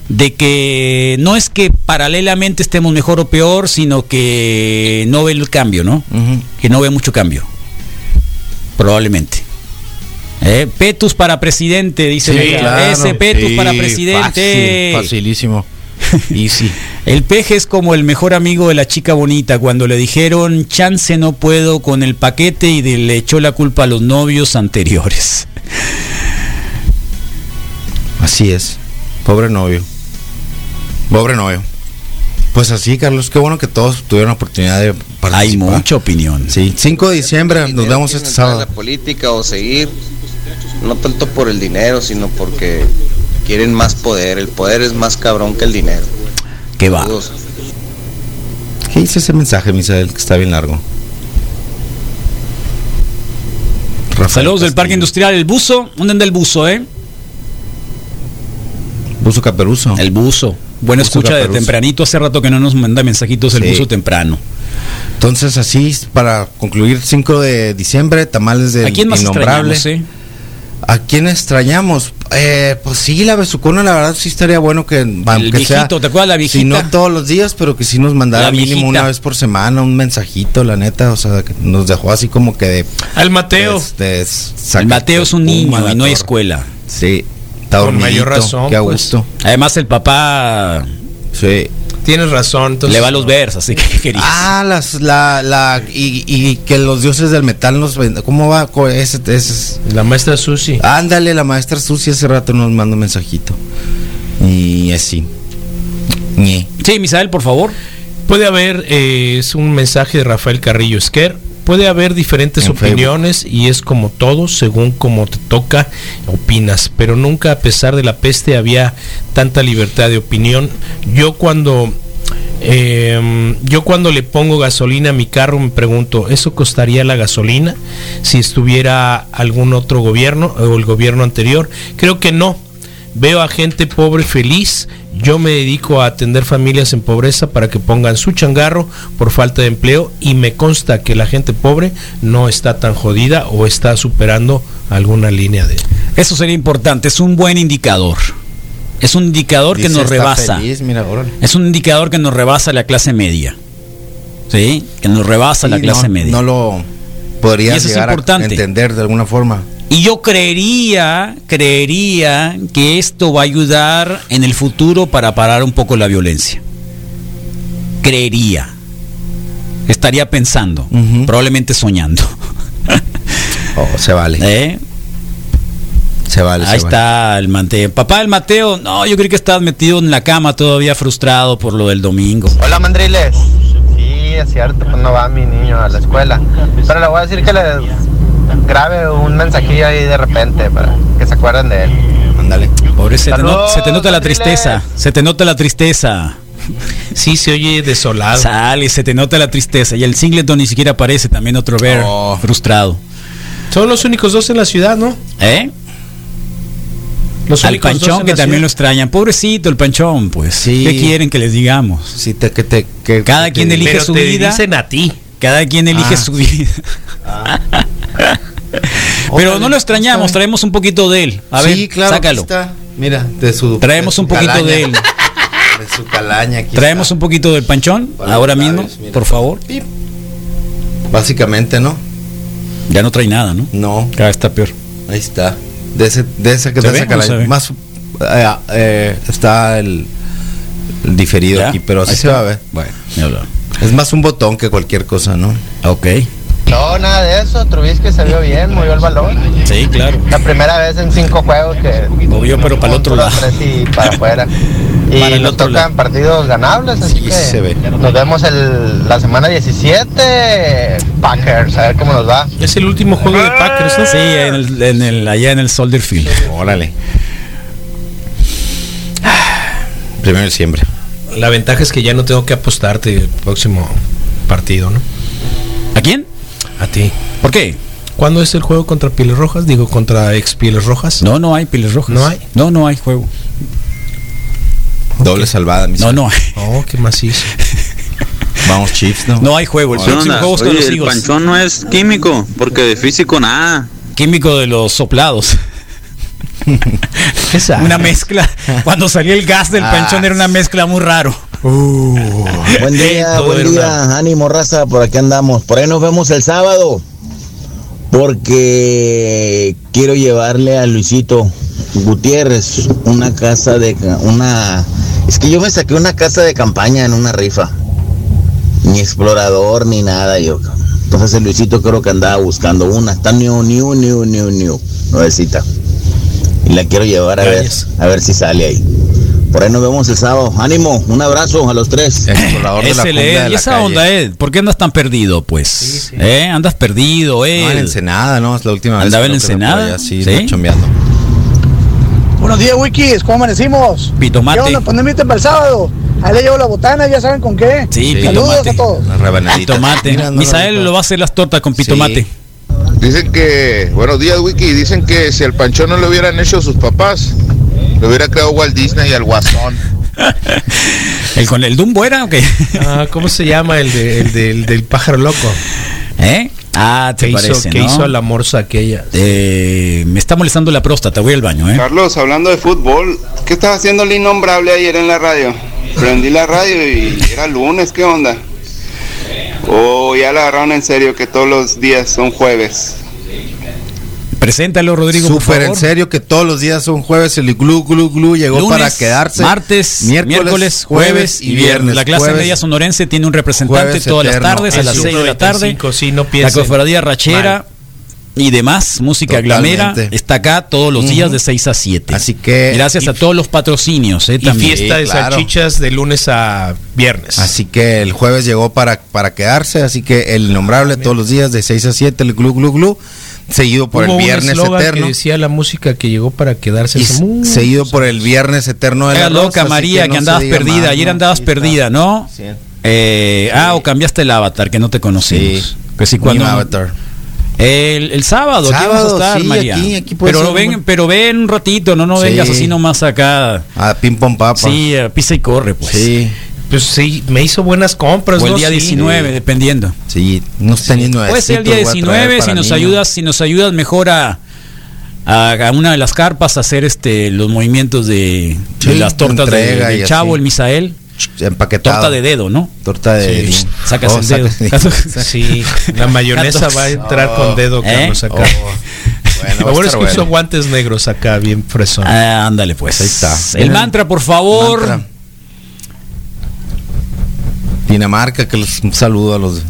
de que no es que paralelamente estemos mejor o peor, sino que no ve el cambio, ¿no? Que no ve mucho cambio. Probablemente. Eh, Petus para presidente, dice Sí, claro. Ese Petus Sí, para presidente. fácil, facilísimo. Easy. El peje es como el mejor amigo de la chica bonita. Cuando le dijeron chance no puedo con el paquete y le echó la culpa a los novios anteriores. Así es. Pobre novio. Pobre novio. Pues así, Carlos, qué bueno que todos tuvieron la oportunidad de participar. Hay mucha opinión. Sí, 5 de diciembre, nos vemos este sábado. la política o seguir no tanto por el dinero, sino porque quieren más poder. El poder es más cabrón que el dinero. ¿Qué va? Saludos. ¿Qué dice ese mensaje, Misael, que está bien largo? Saludos del Parque Industrial El Buzo. ¿Dónde anda el buzo, eh? Buzo Caperuso. El buzo. Buena escucha de tempranito. Hace rato que no nos manda mensajitos el Sí. buzo temprano. Entonces, así, para concluir, 5 de diciembre, tamales del ¿A quién más innombrable. extrañamos, eh? ¿A quién extrañamos? Eh, pues sí, la besucona, la verdad, sí estaría bueno que, aunque sea, viejito, ¿te acuerdas la viejita? Si no todos los días, pero que sí nos mandara mínimo una vez por semana un mensajito, la neta, o sea, que nos dejó así como que de... Al Mateo. de- de El Mateo es un niño la y no hay escuela. Sí, está Con mayor razón, qué a pues. gusto. Además, el papá Sí. Tienes razón. Entonces, le va a los vers, así que ¿qué querías? Ah, las, la, la, y, y que los dioses del metal nos ven- ¿Cómo va? Ese, ese es- La maestra Susi. Ándale, la maestra Susi hace rato nos manda un mensajito. Y así. Sí, Misael, por favor. Puede haber, eh, es un mensaje de Rafael Carrillo Esquer. Puede haber diferentes En opiniones y es como todo, según como te toca, opinas. Pero nunca, a pesar de la peste, había tanta libertad de opinión. Yo cuando eh, yo cuando le pongo gasolina a mi carro me pregunto, ¿eso costaría la gasolina si estuviera algún otro gobierno o el gobierno anterior? Creo que no. Veo a gente pobre feliz. Yo me dedico a atender familias en pobreza para que pongan su changarro por falta de empleo y me consta que la gente pobre no está tan jodida o está superando alguna línea de... Eso sería importante, es un buen indicador. Es un indicador que nos rebasa. feliz, mira, órale. Es un indicador que nos rebasa la clase media. ¿Sí? Que nos rebasa la clase no, media. No lo podría llegar a importante. entender de alguna forma. Y yo creería, creería que esto va a ayudar en el futuro para parar un poco la violencia. Creería. Estaría pensando, probablemente soñando. Oh, se vale. ¿Eh? Se vale. Ahí se vale. está el Mateo. Papá del Mateo, no, yo creí que estabas metido en la cama todavía frustrado por lo del domingo. Hola mandriles. Sí, es cierto, pues no va mi niño a la escuela. Pero le voy a decir que le grabe un mensajillo ahí de repente para que se acuerden de él. Ándale. Pobre, se te, Saludos, no- se te nota la tristeza. Se te nota la tristeza. Sí, se oye desolado. Sale, se te nota la tristeza. Y el singleton ni siquiera aparece, también otro ver Oh. frustrado. Son los únicos dos en la ciudad, ¿no? ¿Eh? Los Al únicos dos panchón que también lo ciudad. extrañan. Pobrecito el panchón, pues. Sí. ¿Qué quieren que les digamos? Sí, te, que te, que, Cada que quien te- elige Pero su te vida. dicen a ti. Cada quien elige Ah. su vida. Pero no lo extrañamos, traemos un poquito de él. A ver, sí, claro. sácalo. está. Mira, de su. Traemos de su un poquito calaña. de él. De su calaña. aquí Traemos está. un poquito del panchón Para ahora mismo, mira. por favor. Básicamente, ¿no? Ya no trae nada, ¿no? No. Cada está peor. Ahí está. De ese, de ese que ¿Se te ve? más eh, eh, está el, el diferido ¿Ya? aquí, pero así se va a ver. Bueno. Es más un botón que cualquier cosa, ¿no? Ok. No, nada de eso. Trubisky se vio bien, movió el balón. Sí, claro. La primera vez en cinco juegos que Movió, pero para el otro lado. tres y para afuera. Y Para nos tocan lado. partidos ganables, así Sí, que se ve. nos vemos el, la semana 17. Packers, a ver cómo nos va. Es el último juego de Packers, ¿no? Sí, en el, en el- allá en el Soldier Field. Órale. Primero de diciembre. La ventaja es que ya no tengo que apostarte el próximo partido, ¿no? ¿A quién? A ti. ¿Por qué? ¿Cuándo es el juego contra Pieles Rojas? Digo, contra ex Pieles Rojas. No, no hay piles rojas. ¿No hay? No, no hay juego. Doble salvada, mis No, no hay. Oh, qué macizo. Vamos, Chiefs, ¿no? No hay juego. El ¿Qué próximo juego es con los el panchón no es químico, porque de físico nada. Químico de los soplados. Una mezcla. Cuando salía el gas del Ah. panchón era una mezcla muy raro. Buen día, buen día, ánimo raza, por aquí andamos. Por ahí nos vemos el sábado. Porque quiero llevarle a Luisito Gutiérrez una casa de una es que yo me saqué una casa de campaña en una rifa. Ni explorador ni nada yo. Entonces el Luisito creo que andaba buscando una. Está new, new, new, new, new. Nuevecita. Y la quiero llevar a ver, a ver si sale ahí. Por ahí nos vemos el sábado. Ánimo, un abrazo a los tres. Explorador de la Ese jungla Ed, de y la esa calle. onda, Ed, ¿por qué andas tan perdido, pues? ¿Eh? Andas perdido, Ed. No, en Ensenada, ¿no? Es la última vez. ¿Andaba en Ensenada? Sí, ¿Sí? chambeando. Buenos días, Wikis. ¿Cómo amanecimos? Pitomate. ¿Qué onda? Pues no inviten para el sábado. Ahí le llevo la botana, ya saben con qué. Sí, Saludos pitomate. a todos. Pitomate. Mira, no Misael lo- lo va a hacer las tortas con pitomate. Dicen que, buenos días Wiki, dicen que si al Panchón no le hubieran hecho sus papás, le hubiera creado Walt Disney y al Guasón. ¿El con el Dumbo era o qué? Ah, ¿Cómo se llama el, de- el del- del pájaro loco? ¿Eh? Ah, te ¿Qué hizo, parece, que ¿no? hizo la morsa aquella? Eh, me está molestando la próstata, voy al baño, ¿eh? Carlos, hablando de fútbol, ¿qué estás haciendo el innombrable ayer en la radio? Prendí la radio y era lunes, ¿qué onda? O ya la agarraron en serio que todos los días son jueves. Preséntalo, Rodrigo, por Súper en serio que todos los días son jueves. El glu glu glu llegó Lunes, para quedarse. Martes, miércoles, jueves y viernes. La clase Jueves- media sonorense tiene un representante todas las tardes a las un 6 de la tarde. 95, sí, no la cofradía rachera y demás, música Totalmente. glamera, está acá todos los días de 6 a 7. Así que. Gracias a todos los patrocinios, eh, Y también. fiesta de claro. salchichas de lunes a viernes. Así que el jueves llegó para, para quedarse. Así que el innombrable todos los días de 6 a 7, el glu glu glu. Seguido por Hubo el un viernes eslogan eterno. que decía la música que llegó para quedarse. Y seguido por el viernes eterno de la Era loca, Rosa, María, que, no andabas perdida. más, Ayer andabas perdida, ¿no? Eh, Ah, o cambiaste el avatar, que no te conocimos. Sí. Que si Mi cuando. avatar. El, el sábado, aquí Sábado, vamos a estar, sí, María. aquí- aquí pero ser ven, un pero ven un ratito, no, no Sí. vengas así nomás acá. A ping pong papa. Sí, eh, pisa y corre, pues. Sí. Pues sí, me hizo buenas compras. O el ¿no? día Sí. 19, dependiendo. Sí, no está teniendo Puede ser el día 19, si nos ayudas, si nos ayudas mejor a, a, a una de las carpas a hacer este los movimientos de, de Sí, las tortas de, del y chavo, así. el Misael. Empaquetado. Torta de dedo, ¿no? Torta de. Sí. Sacas Oh, el dedo. sacas- Sí, la mayonesa va a entrar con dedo, ¿Eh? Carlos, acá. Oh, bueno, a bueno es que bueno. guantes negros acá, bien fresón. Ah, ándale, pues. Ahí está. El mantra, por favor. Mantra. Dinamarca, que les, un saludo a los.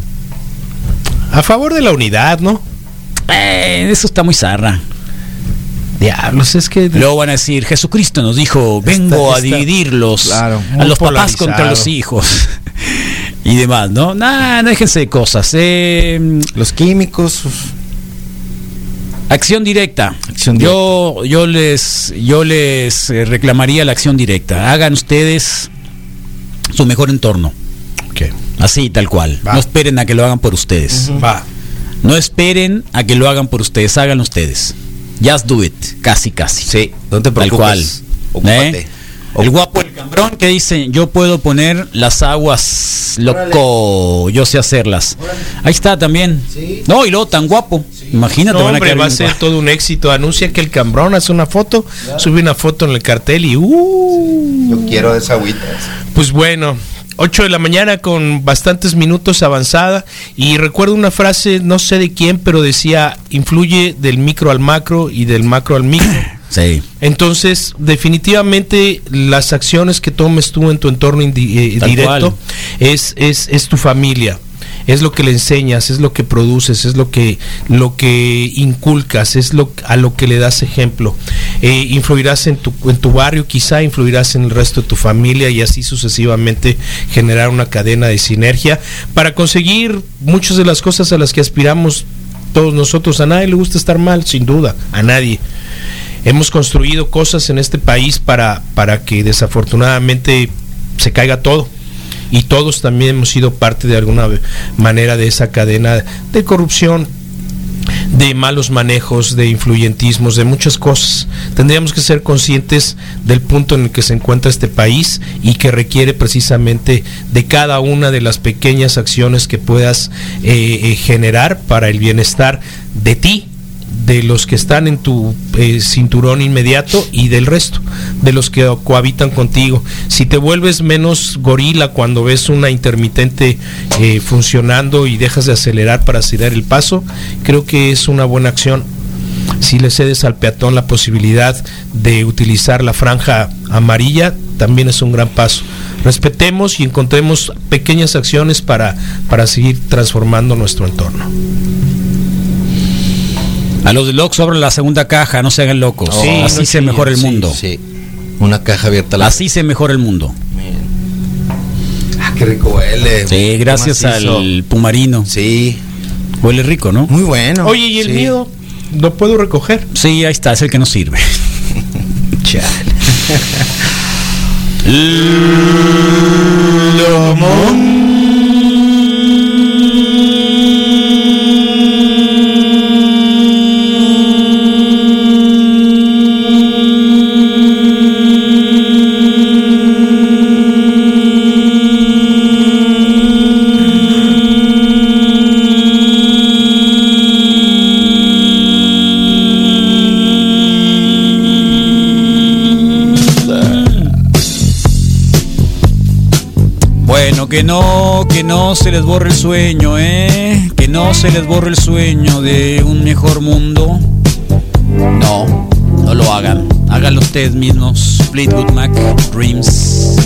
A favor de la unidad, ¿no? Eh, eso está muy zarra. Diablos, es que. Luego van a decir, Jesucristo nos dijo, vengo Está- a dividirlos Claro, a los papás contra los hijos. y demás, ¿no? Nah, no déjense de cosas. Eh, Los químicos. acción directa. Acción yo, yo les, yo les eh, reclamaría la acción directa. Hagan ustedes su mejor entorno. Así, tal cual. Va. No esperen a que lo hagan por ustedes. Va. No esperen a que lo hagan por ustedes, háganlo ustedes. Just do it, casi, casi. Sí, no te Tal cual. ¿Eh? El guapo, el cambrón que dice, yo puedo poner las aguas, loco, yo sé hacerlas. Ahí está también. No, y luego tan guapo. Imagínate, No, hombre, va a ser todo un éxito. Anuncia que el cambrón hace una foto, sube una foto en el cartel y uh, Yo quiero esa agüita. Pues bueno, 8 de la mañana con bastantes minutos avanzada y recuerdo una frase, no sé de quién, pero decía, influye del micro al macro y del macro al micro. Sí. Entonces, definitivamente las acciones que tomes tú en tu entorno eh, directo es, es, es tu familia. Es lo que le enseñas, es lo que produces, es lo que, lo que inculcas, es lo, a lo que le das ejemplo. Eh, influirás en tu, en tu barrio, quizá influirás en el resto de tu familia y así sucesivamente generar una cadena de sinergia para conseguir muchas de las cosas a las que aspiramos todos nosotros. A nadie le gusta estar mal, sin duda, a nadie hemos construido cosas en este país para, para que desafortunadamente se caiga todo. Y todos también hemos sido parte de alguna manera de esa cadena de corrupción, de malos manejos, de influyentismos, de muchas cosas. Tendríamos que ser conscientes del punto en el que se encuentra este país y que requiere precisamente de cada una de las pequeñas acciones que puedas eh, eh, generar para el bienestar de ti, de los que están en tu eh, cinturón inmediato y del resto, de los que cohabitan contigo. Si te vuelves menos gorila cuando ves una intermitente eh, funcionando y dejas de acelerar para ceder el paso, creo que es una buena acción. Si le cedes al peatón la posibilidad de utilizar la franja amarilla, también es un gran paso. Respetemos y encontremos pequeñas acciones para, para seguir transformando nuestro entorno. A los de Locks abran la segunda caja, no se hagan locos. Sí, Así no se mejora el sí, mundo. Sí. Una caja abierta a la Así se mejora el mundo. Ah, qué rico huele. Sí, gracias al Pumarino. Sí. Huele rico, ¿no? Muy bueno. Oye, ¿y el Sí. mío? ¿Lo puedo recoger? Sí, ahí está, es el que nos sirve. Bueno, que no, que no se les borre el sueño, ¿eh? Que no se les borre el sueño de un mejor mundo. No, no lo hagan. Háganlo ustedes mismos. Fleetwood Mac, Dreams.